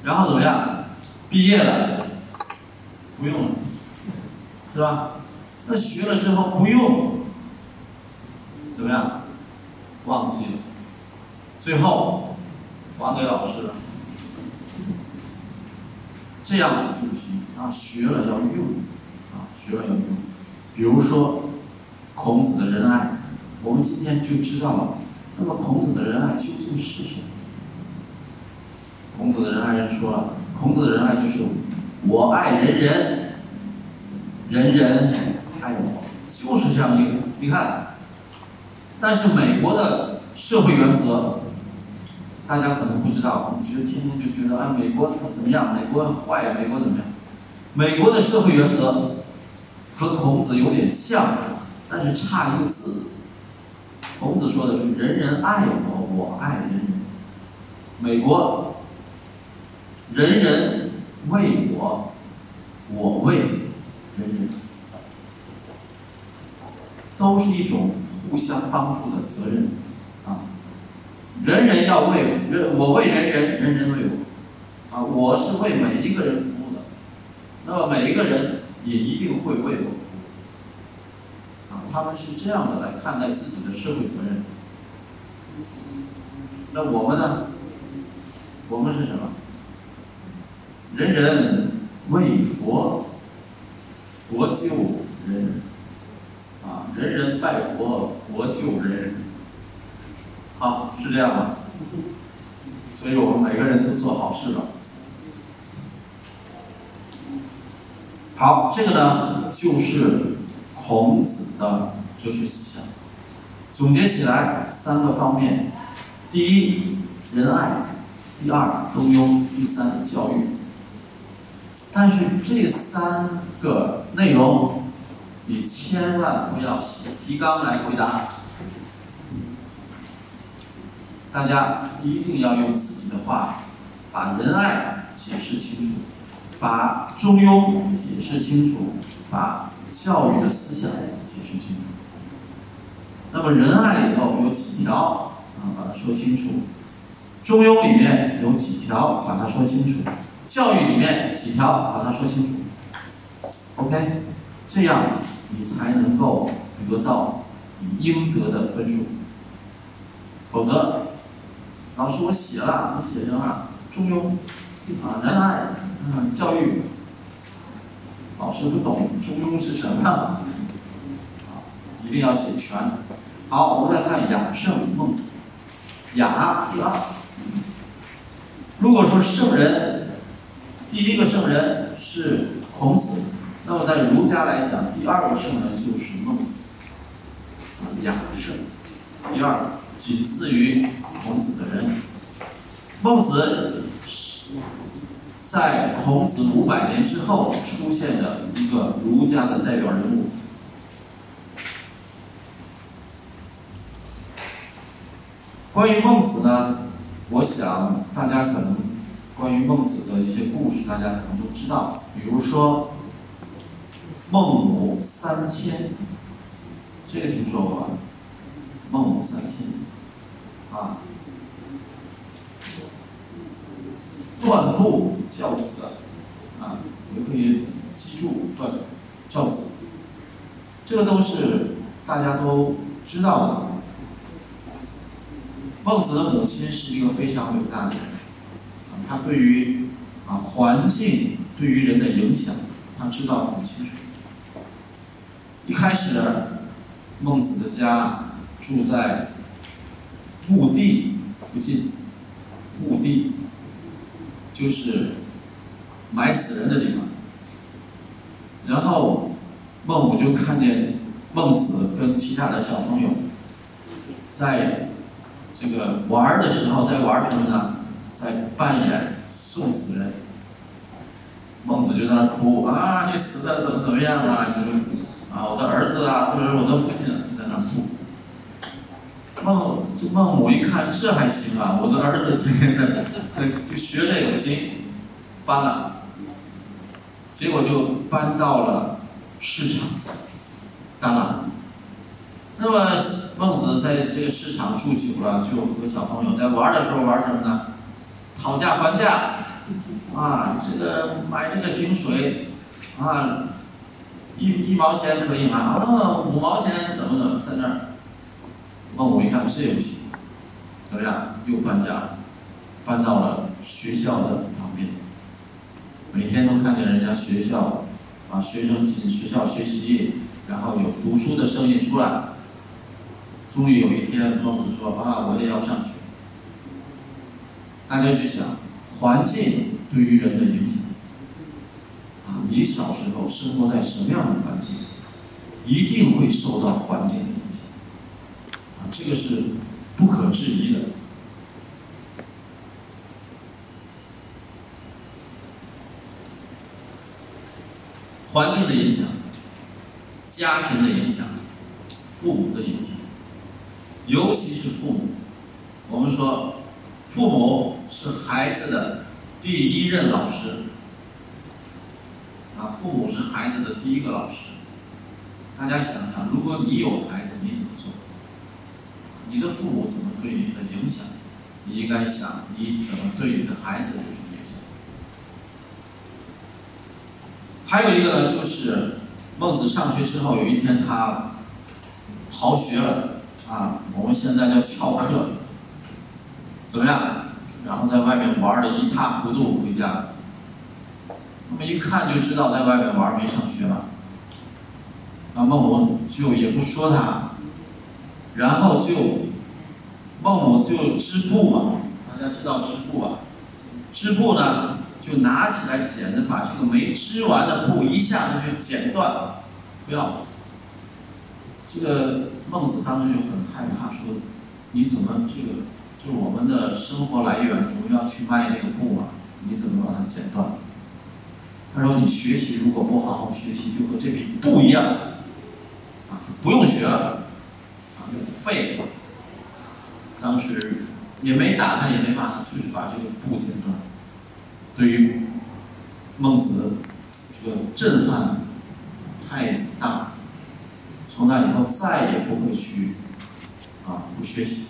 然后怎么样？毕业了，不用了，是吧？那学了之后不用，怎么样？忘记了，最后还给老师了。这样就行啊，学了要用，啊，学了要用。比如说，孔子的仁爱，我们今天就知道了。那么，孔子的仁爱究竟是什么？孔子的仁爱人说了，孔子的仁爱就是我爱人人，人人爱我，就是这样一个。你看，但是美国的社会原则。大家可能不知道，我们觉得天天就觉得啊，美国它怎么样？美国坏，美国怎么样？美国的社会原则和孔子有点像，但是差一个字。孔子说的是“人人爱我，我爱人人”。美国，人人为我，我为人人，都是一种互相帮助的责任。人人要为人，我为人人，人人为我，啊，我是为每一个人服务的，那么每一个人也一定会为我服务，啊，他们是这样的来看待自己的社会责任。那我们呢？我们是什么？人人为佛，佛救人人，啊，人人拜佛，佛救人人。好，是这样的？所以我们每个人都做好事吧。好，这个呢就是孔子的哲学思想。总结起来三个方面：第一，仁爱；第二，中庸；第三，教育。但是这三个内容，你千万不要写提纲来回答。大家一定要用自己的话，把仁爱解释清楚，把中庸解释清楚，把教育的思想解释清楚。那么仁爱里头有几条啊？把它说清楚。中庸里面有几条？把它说清楚。教育里面几条？把它说清楚。OK，这样你才能够得到你应得的分数。否则。老师，我写了，我写什么？中庸，啊，仁爱，嗯，教育。老师不懂中庸是什么，啊，一定要写全。好，我们再看雅圣孟子。雅第二。如果说圣人，第一个圣人是孔子，那么在儒家来讲，第二个圣人就是孟子。雅圣，第二。仅次于孔子的人，孟子是在孔子五百年之后出现的一个儒家的代表人物。关于孟子呢，我想大家可能关于孟子的一些故事，大家可能都知道，比如说孟母三迁，这个听说过吧？孟母三迁，啊，断布教子的，啊，也可以记住断教子，这个都是大家都知道的。孟子的母亲是一个非常伟大的人，啊，他对于啊环境对于人的影响，他知道很清楚。一开始，孟子的家住在墓地附近，墓地就是埋死人的地方。然后孟母就看见孟子跟其他的小朋友在这个玩的时候，在玩什么呢？在扮演送死人。孟子就在那哭啊，你死的怎么怎么样啊？你说啊，我的儿子啊，或者是我的父亲就在那哭。孟这孟母一看，这还行啊，我的儿子这个 就学的有心，搬了，结果就搬到了市场，当然，那么孟子在这个市场住久了，就和小朋友在玩的时候玩什么呢？讨价还价，啊，这个买这个瓶水，啊，一一毛钱可以吗？啊，五毛钱怎么怎么在那儿？那我一看这游戏，怎么样？又搬家，搬到了学校的旁边。每天都看见人家学校，啊，学生进学校学习，然后有读书的声音出来。终于有一天，孟子说：“啊，我也要上学。”大家去想，环境对于人的影响。啊，你小时候生活在什么样的环境，一定会受到环境的影响。这个是不可置疑的。环境的影响，家庭的影响，父母的影响，尤其是父母。我们说，父母是孩子的第一任老师。啊，父母是孩子的第一个老师。大家想想，如果你有孩子，你的父母怎么对你的影响？你应该想，你怎么对你的孩子有什么影响？还有一个呢，就是孟子上学之后，有一天他逃学了啊，我们现在叫翘课，怎么样？然后在外面玩的一塌糊涂回家。那么一看就知道在外面玩没上学了。那，孟母就也不说他，然后就孟母就织布嘛，大家知道织布吧？织布呢，就拿起来剪子，把这个没织完的布一下子就剪断，不要。这个孟子当时就很害怕，说你怎么这个就我们的生活来源，我们要去卖那个布啊，你怎么把它剪断？他说你学习如果不好好学习，就和这匹布一样，啊，不用学了，就废了。当时也没打他，也没骂他，就是把这个布剪断。对于孟子这个震撼太大，从那以后再也不会去啊不学习，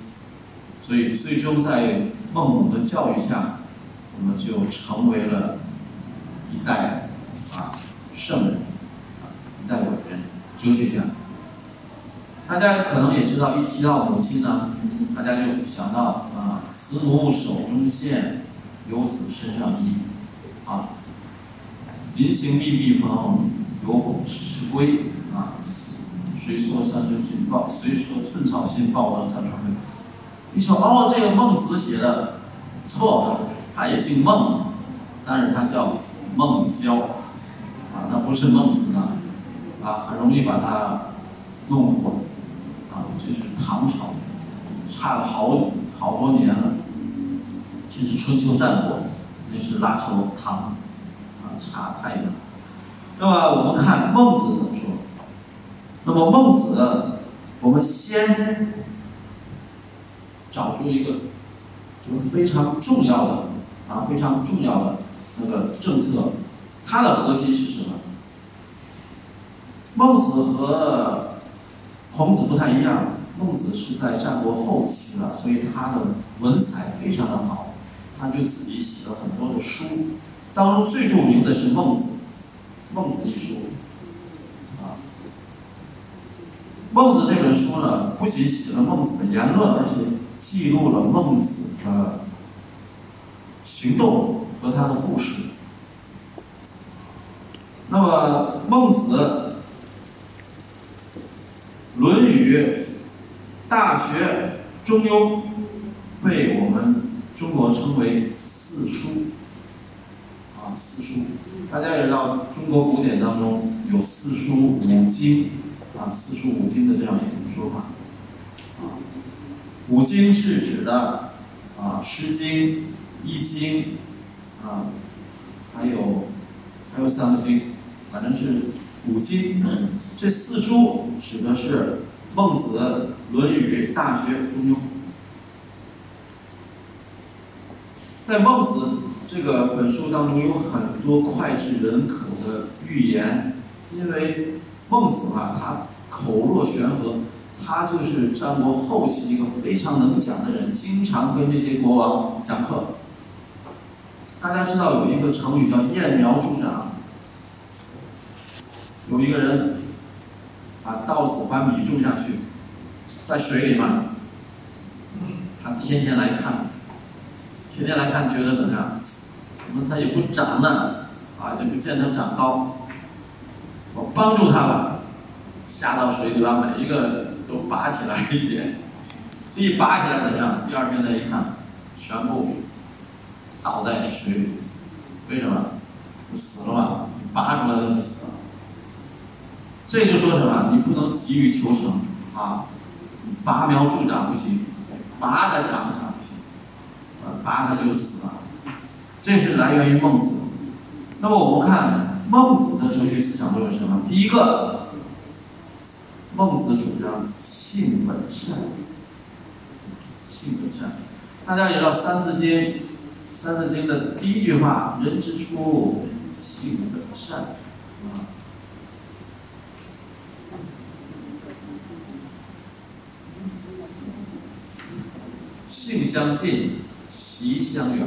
所以最终在孟母的教育下，我们就成为了一代啊圣人啊一代伟人哲学家。大家可能也知道，一提到母亲呢，大家就想到啊，慈母手中线，游子身上衣，啊，临行密密缝，有恐迟迟归，啊，虽说三春心报，虽说寸草心，报得三春晖。你说哦，这个孟子写的，错，他也姓孟，但是他叫孟郊，啊，那不是孟子呢，啊，很容易把他弄混。差了好好多年了。这是春秋战国，那是拉手唐，啊，差太远。那么我们看孟子怎么说？那么孟子，我们先找出一个就是非常重要的啊非常重要的那个政策，它的核心是什么？孟子和孔子不太一样，孟子是在战国后期的，所以他的文采非常的好，他就自己写了很多的书，当中最著名的是《孟子》，《孟子》一书。啊孟子这本书呢，不仅写了孟子的言论，而且记录了孟子的行动和他的故事。那么，孟子、《论语》、《大学》、《中庸》，被我们中国称为四书。啊，四书，大家也知道，中国古典当中有四书五经。啊，四书五经的这样一种说法，啊，五经是指的啊，《诗经》、《易经》，啊，还有还有三个经，反正是五经。这四书指的是《孟子》、《论语》、《大学》、《中庸》。在《孟子》这个本书当中，有很多脍炙人口的寓言，因为。孟子啊，他口若悬河，他就是战国后期一个非常能讲的人，经常跟这些国王讲课。大家知道有一个成语叫“揠苗助长”，有一个人把稻子把米种下去，在水里嘛，他天天来看，天天来看，觉得怎么样？怎么它也不长呢？啊，就不见它长高。我帮助他吧，下到水里把每一个都拔起来一点，这一拔起来怎么样？第二天再一看，全部倒在水里，为什么？不死了嘛？拔出来都不死了。这就说什么？你不能急于求成啊！拔苗助长不行，拔它长不长不行，拔它就死了。这是来源于孟子。那么我们看。孟子的哲学思想都有什么？第一个，孟子主张性本善，性本善。大家也知道《三字经》，《三字经》的第一句话：“人之初，性本善。”啊，性相近，习相远。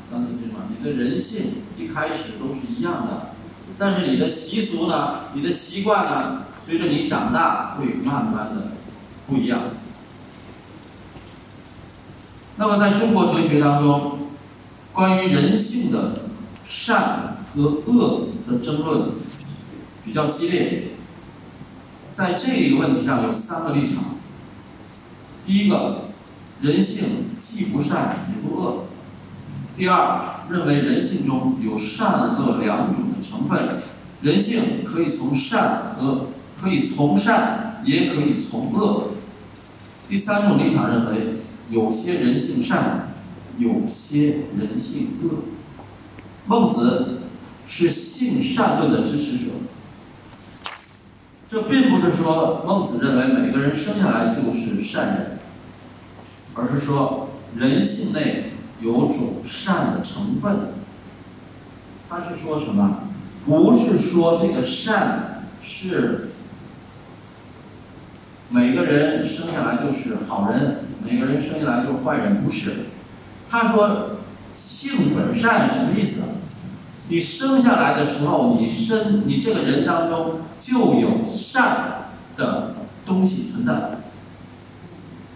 三字经嘛，你的人性一开始都是一样的，但是你的习俗呢，你的习惯呢，随着你长大会慢慢的不一样。那么在中国哲学当中，关于人性的善和恶的争论比较激烈，在这一个问题上有三个立场。第一个，人性既不善也不恶。第二，认为人性中有善恶两种的成分，人性可以从善和可以从善，也可以从恶。第三种立场认为，有些人性善，有些人性恶。孟子是性善论的支持者。这并不是说孟子认为每个人生下来就是善人，而是说人性内。有种善的成分，他是说什么？不是说这个善是每个人生下来就是好人，每个人生下来就是坏人，不是。他说性本善什么意思？你生下来的时候，你生你这个人当中就有善的东西存在。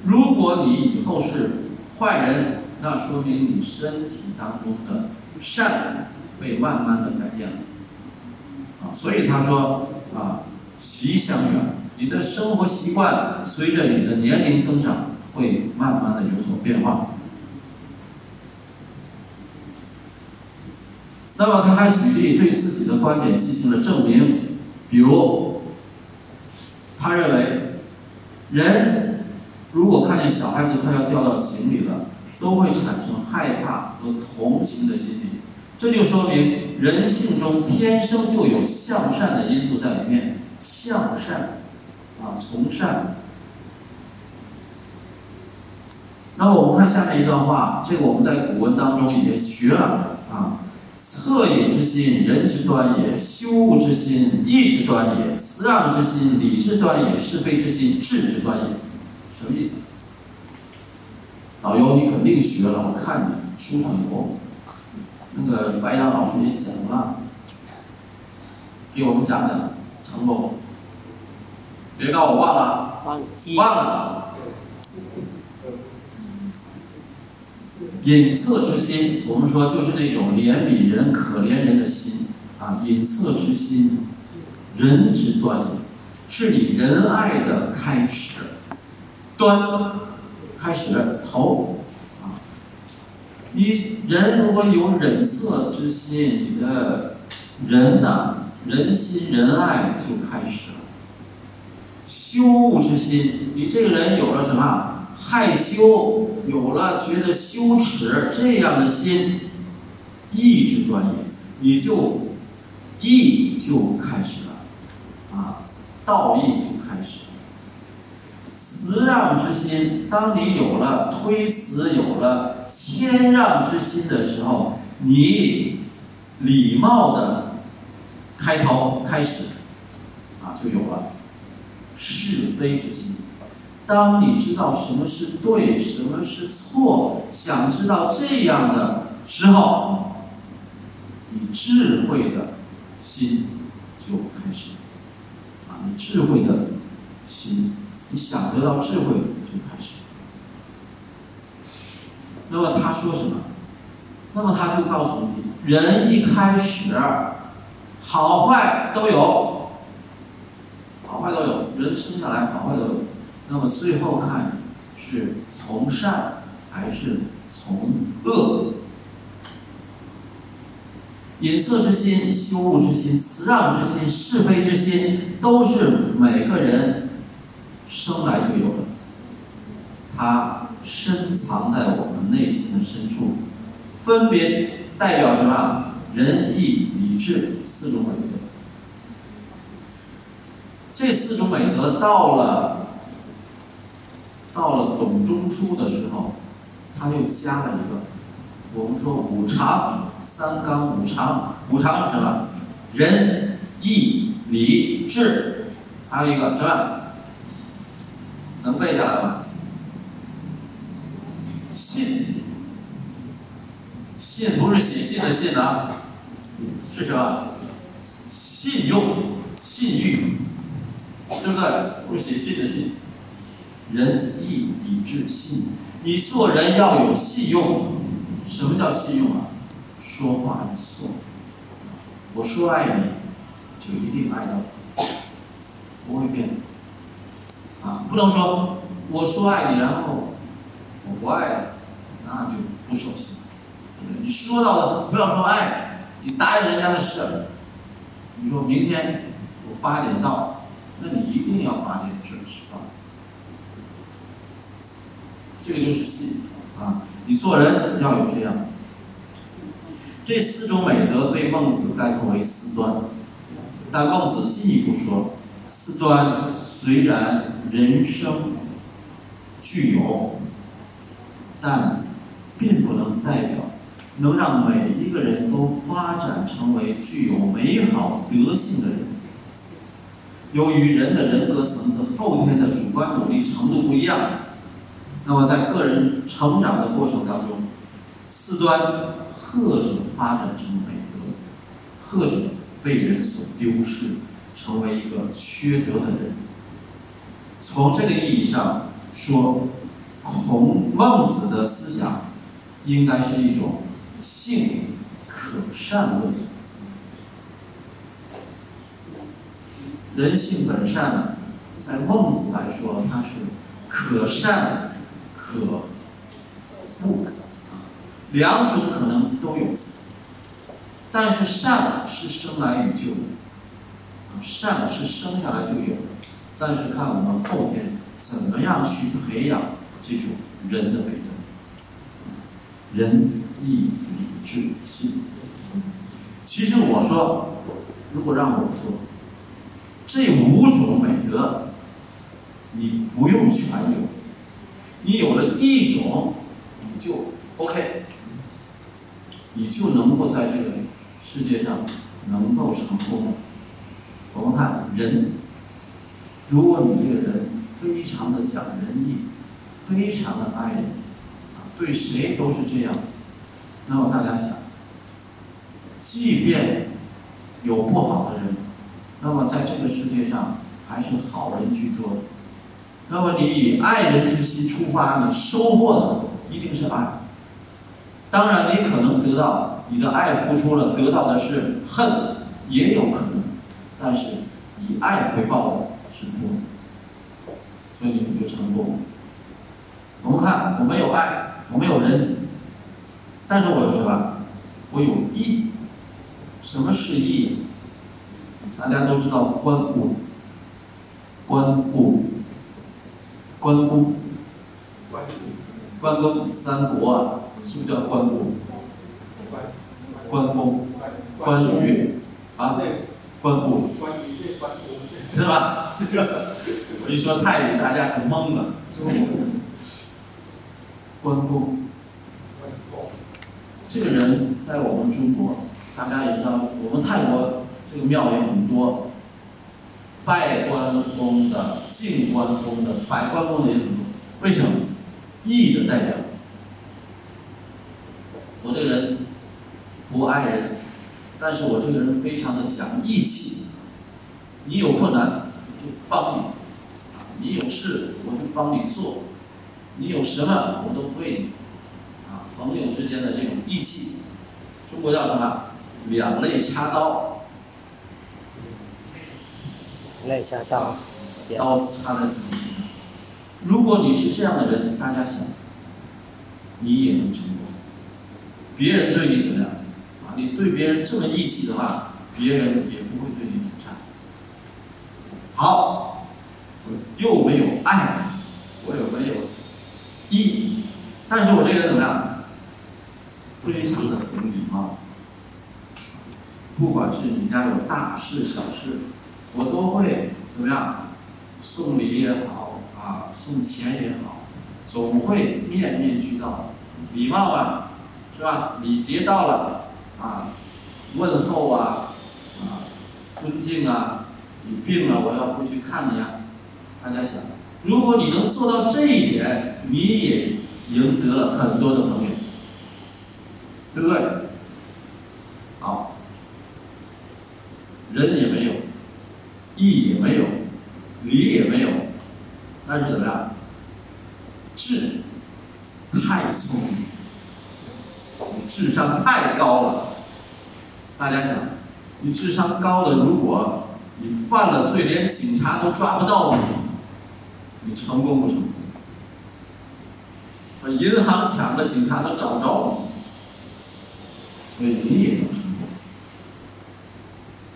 如果你以后是坏人，那说明你身体当中的善被慢慢的改变了，啊，所以他说啊，习相远，你的生活习惯随着你的年龄增长会慢慢的有所变化。那么他还举例对自己的观点进行了证明，比如，他认为，人如果看见小孩子快要掉到井里了。都会产生害怕和同情的心理，这就说明人性中天生就有向善的因素在里面。向善，啊，从善。那么我们看下面一段话，这个我们在古文当中也学了啊。恻隐之心，人之端也；羞恶之心，义之端也；辞让之心，礼之端也；是非之心，智之端也。什么意思？导游，你肯定学了，我看你书上有。那个白杨老师也讲了，给我们讲的，成功。别告诉我忘了，忘了。隐恻之心，我们说就是那种怜悯人、可怜人的心啊。隐恻之心，仁之端也，是你仁爱的开始。端，开始头啊。你人如果有忍色之心，你的人呐，仁心仁爱就开始了。羞恶之心，你这个人有了什么？害羞，有了觉得羞耻这样的心，义之端也，你就义就开始了，啊，道义就开始。辞让之心，当你有了推辞、有了谦让之心的时候，你礼貌的开头开始，啊，就有了是非之心。当你知道什么是对，什么是错，想知道这样的时候，你智慧的心就开始啊！你智慧的心，你想得到智慧就开始。那么他说什么？那么他就告诉你，人一开始好坏都有，好坏都有，人生下来好坏都有。那么最后看是从善还是从恶？隐恻之心、羞恶之心、辞让之心、是非之心，都是每个人生来就有的。它深藏在我们内心的深处，分别代表什么？仁义礼智四种美德。这四种美德到了。到了董仲舒的时候，他又加了一个，我们说五常、三纲五常，五常是什么？仁、义、礼、智，还有一个什么？能背下来吗？信，信不是写信的信啊，是什么？信用、信誉，对不对？不是写信的信。仁义礼智信，你做人要有信用。什么叫信用啊？说话要算。我说爱你，就一定爱到，不会变。啊，不能说我说爱你，然后我不爱了，那就不守信。你说到的不要说爱，你答应人家的事，你说明天我八点到，那你一定要八点准时到。这个就是信啊！你做人要有这样。这四种美德被孟子概括为四端，但孟子进一步说，四端虽然人生具有，但并不能代表能让每一个人都发展成为具有美好德性的人。由于人的人格层次、后天的主观努力程度不一样。那么，在个人成长的过程当中，四端或者发展成美德，或者被人所丢失，成为一个缺德的人。从这个意义上说，孔孟子的思想应该是一种性可善论。人性本善呢，在孟子来说，它是可善。可不可啊？两种可能都有，但是善是生来与就的，善是生下来就有的，但是看我们后天怎么样去培养这种人的美德，仁义礼智信。其实我说，如果让我说，这五种美德，你不用全有。你有了一种，你就 OK，你就能够在这个世界上能够成功。我们看人，如果你这个人非常的讲仁义，非常的爱人，啊，对谁都是这样，那么大家想，即便有不好的人，那么在这个世界上还是好人居多。那么你以爱人之心出发，你收获的一定是爱。当然，你可能得到你的爱付出了，得到的是恨，也有可能。但是以爱回报的是多，所以你们就成功了。我们看，我没有爱，我没有人，但是我有什么？我有义。什么是义？大家都知道关公，关公。关公，关公，三国啊，是不是叫关公？关公，关羽，啊，关公，是吧？这 个我一说泰语，大家可懵了。关公，这个人在我们中国，大家也知道，我们泰国这个庙也很多。拜关公的、敬关公的、拜关公的也很多，为什么？义的代表。我这个人不爱人，但是我这个人非常的讲义气。你有困难，我就帮你；你有事，我就帮你做；你有什么，我都为你。啊，朋友之间的这种义气，中国叫什么？两肋插刀。肋插刀，刀插在自己身上。如果你是这样的人，大家想，你也能成功。别人对你怎么样？你对别人这么义气的话，别人也不会对你很差。好，又没有爱，我有没有义？但是我这个人怎么样？非常的懂礼貌。不管是你家有大事小事。我都会怎么样？送礼也好啊，送钱也好，总会面面俱到，礼貌吧，是吧？礼节到了啊，问候啊，啊，尊敬啊，你病了我要回去看你啊。大家想，如果你能做到这一点，你也赢得了很多的朋友，对不对？好，人也没有。义也没有，礼也没有，那是怎么样？智太聪明，智商太高了。大家想，你智商高的，如果你犯了罪，连警察都抓不到你，你成功不成功？银行抢了，警察都找不着你，所以你也能成功，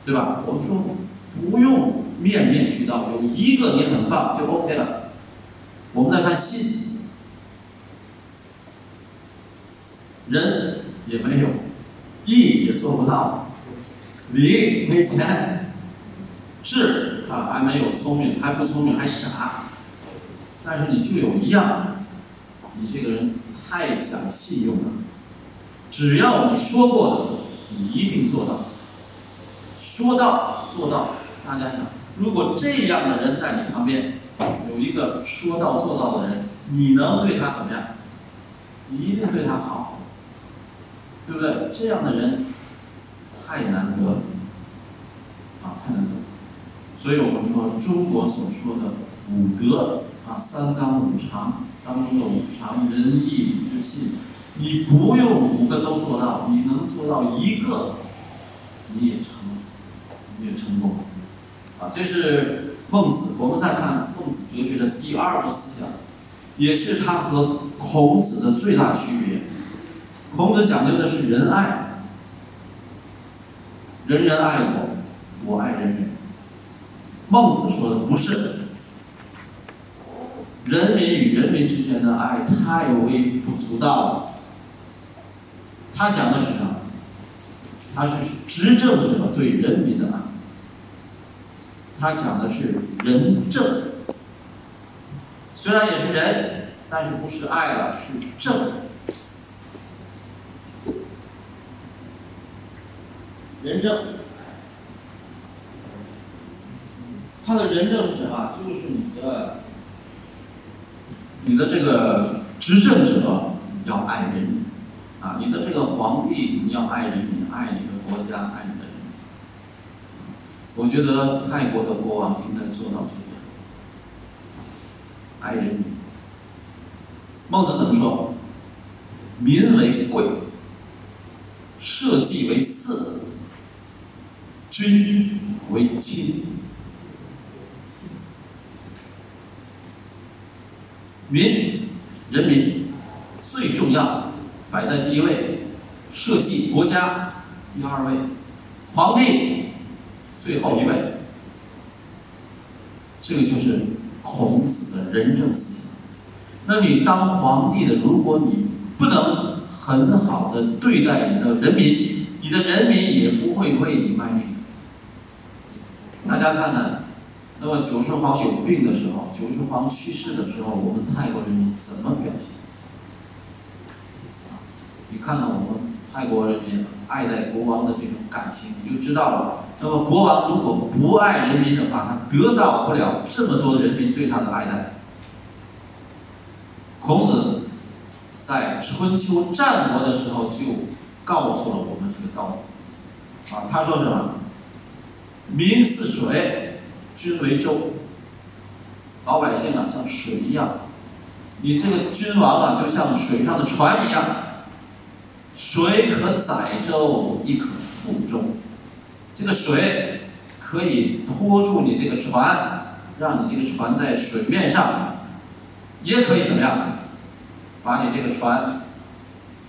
对吧？我们说。不用面面俱到，有一个你很棒就 OK 了。我们再看信，人也没有，义也做不到，礼没钱，智啊还没有聪明，还不聪明还傻，但是你就有一样，你这个人太讲信用了，只要你说过的，你一定做到，说到做到。大家想，如果这样的人在你旁边，有一个说到做到的人，你能对他怎么样？你一定对他好，对不对？这样的人太难得了，啊，太难得。所以我们说，中国所说的五德啊，三纲五常当中的五常，仁义礼智信，你不用五个都做到，你能做到一个，你也成，你也成功。啊，这是孟子。我们再看孟子哲学的第二个思想，也是他和孔子的最大区别。孔子讲究的是仁爱，人人爱我，我爱人人。孟子说的不是，人民与人民之间的爱太微不足道了。他讲的是什么？他是执政者对人民的爱。他讲的是仁政，虽然也是人，但是不是爱了，是正。仁政，他的仁政是什么？就是你的，你的这个执政者要爱人民，啊，你的这个皇帝你要爱人民，爱你的国家，爱你的人民。我觉得泰国的国王应该做到这点，爱人民。孟子怎么说？民为贵，社稷为次。君为轻，民人民最重要，摆在第一位，社稷国家第二位，皇帝最后一位。这个就是孔子的仁政思想。那你当皇帝的，如果你不能很好的对待你的人民，你的人民也不会为你卖命。大家看看，那么九世皇有病的时候，九世皇去世的时候，我们泰国人民怎么表现？你看看我们泰国人民爱戴国王的这种感情，你就知道了。那么国王如果不爱人民的话，他得到不了这么多人民对他的爱戴。孔子在春秋战国的时候就告诉了我们这个道理，啊，他说什么？民似水，君为舟。老百姓啊，像水一样，你这个君王啊，就像水上的船一样，水可载舟，亦可覆舟。这个水可以拖住你这个船，让你这个船在水面上，也可以怎么样，把你这个船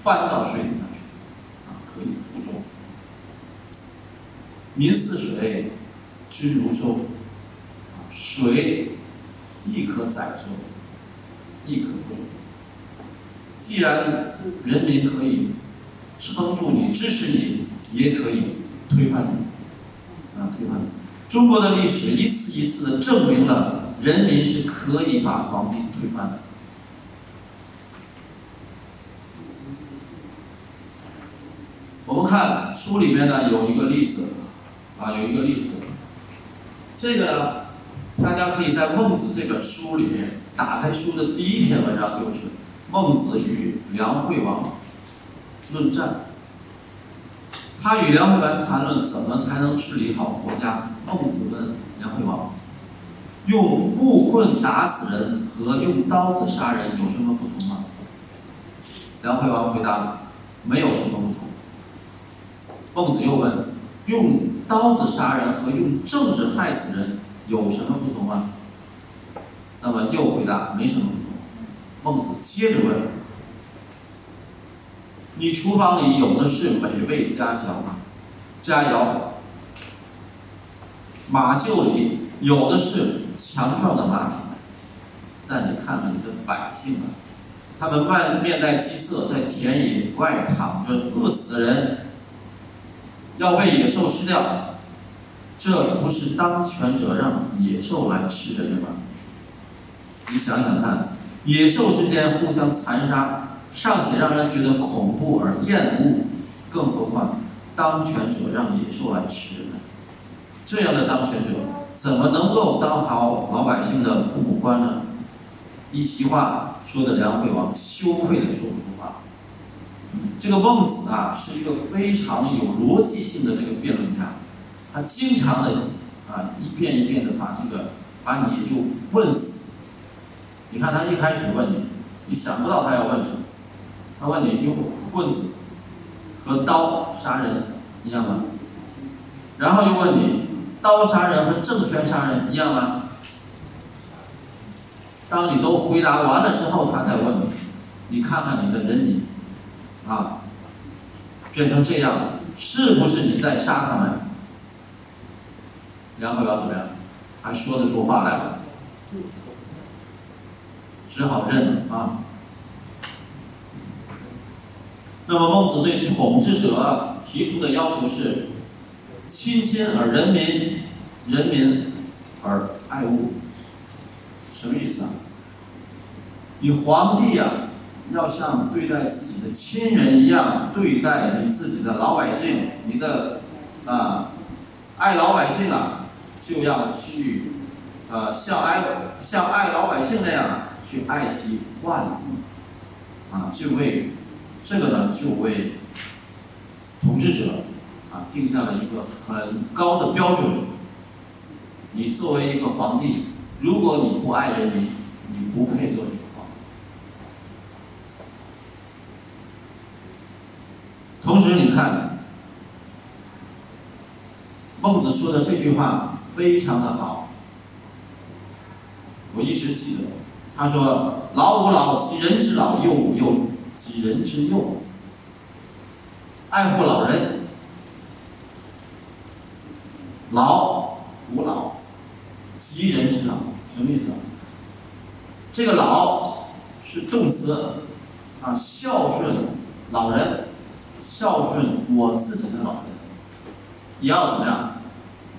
翻到水里面去，啊，可以覆舟。民似水，君如舟。水亦可载舟，亦可覆舟。既然人民可以撑住你、支持你，也可以推翻你，啊，推翻你。中国的历史一次一次的证明了，人民是可以把皇帝推翻的。我们看书里面呢有一个例子。啊，有一个例子，这个，大家可以在《孟子》这本书里面打开书的第一篇文章，就是孟子与梁惠王论战。他与梁惠王谈论怎么才能治理好国家。孟子问梁惠王：“用木棍打死人和用刀子杀人有什么不同吗？”梁惠王回答：“没有什么不同。”孟子又问：“用？”刀子杀人和用政治害死人有什么不同吗？那么又回答没什么不同。孟子接着问：“你厨房里有的是美味佳肴吗？佳肴。马厩里有的是强壮的马匹，但你看看你的百姓啊，他们面面带饥色，在田野外躺着饿死的人。”要被野兽吃掉，这不是当权者让野兽来吃人吗？你想想看，野兽之间互相残杀，尚且让人觉得恐怖而厌恶，更何况当权者让野兽来吃人呢？这样的当权者怎么能够当好老百姓的父母官呢？一席话说的梁惠王羞愧的说不出话。这个孟子啊，是一个非常有逻辑性的这个辩论家，他经常的啊一遍一遍的把这个把你就问死。你看他一开始问你，你想不到他要问什么，他问你用棍子和刀杀人一样吗？然后又问你刀杀人和政权杀人一样吗？当你都回答完了之后，他再问你，你看看你的人民。啊，变成这样，是不是你在杀他们？梁惠王怎么样？还说得出话来了，只好认了啊。那么孟子对统治者提出的要求是：亲亲而人民，人民而爱物。什么意思啊？你皇帝呀、要像对待自己的亲人一样对待你自己的老百姓，你的啊，爱老百姓啊，就要去呃像爱像爱老百姓那样去爱惜万物啊，就为这个呢，就为统治者啊定下了一个很高的标准。你作为一个皇帝，如果你不爱人民，你不配做这个皇帝。同时，你看，孟子说的这句话非常的好，我一直记得。他说：“老吾老及人之老，幼吾幼及人之幼。”爱护老人，老吾老及人之老，什么意思啊？这个老是动词啊，孝顺老人，孝顺我自己的老人，也要怎么样？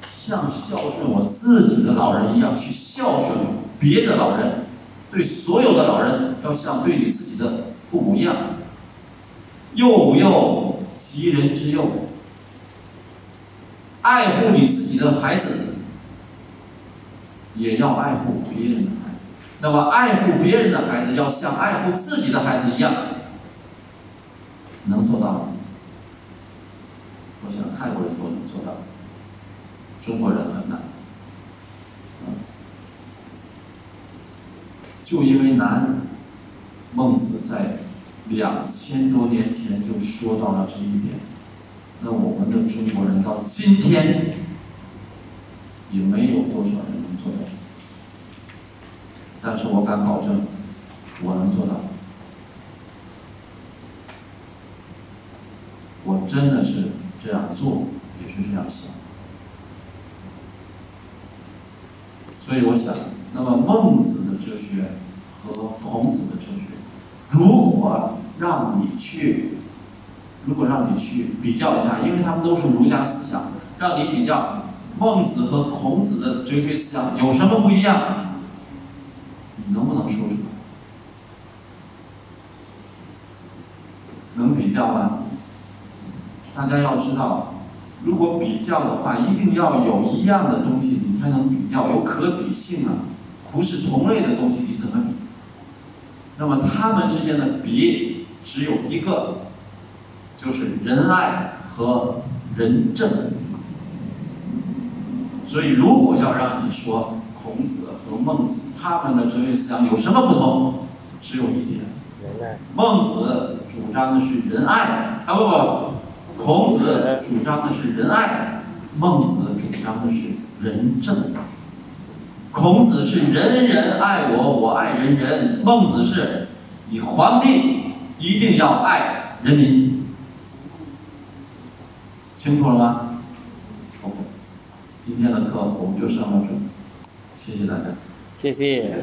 像孝顺我自己的老人一样去孝顺别的老人，对所有的老人要像对你自己的父母一样。幼吾幼及人之幼，爱护你自己的孩子，也要爱护别人的孩子。那么，爱护别人的孩子，要像爱护自己的孩子一样，能做到吗？我想泰国人都能做到，中国人很难。嗯就因为难，孟子在两千多年前就说到了这一点，那我们的中国人到今天也没有多少人能做到。但是我敢保证，我能做到。我真的是这样做，也是这样想。所以我想，那么孟子的哲学和孔子的哲学，如果让你去，如果让你去比较一下，因为他们都是儒家思想，让你比较孟子和孔子的哲学思想有什么不一样，你能不能说出来？能比较吗？大家要知道，如果比较的话，一定要有一样的东西，你才能比较，有可比性啊。不是同类的东西，你怎么比？那么他们之间的比只有一个，就是仁爱和仁政。所以，如果要让你说孔子和孟子他们的哲学思想有什么不同，只有一点，孟子主张的是仁爱，啊不不，孔子主张的是仁爱，孟子主张的是仁政。孔子是人人爱我，我爱人人；孟子是，你皇帝一定要爱人民。清楚了吗？OK，今天的课我们就上到这，谢谢大家。谢谢。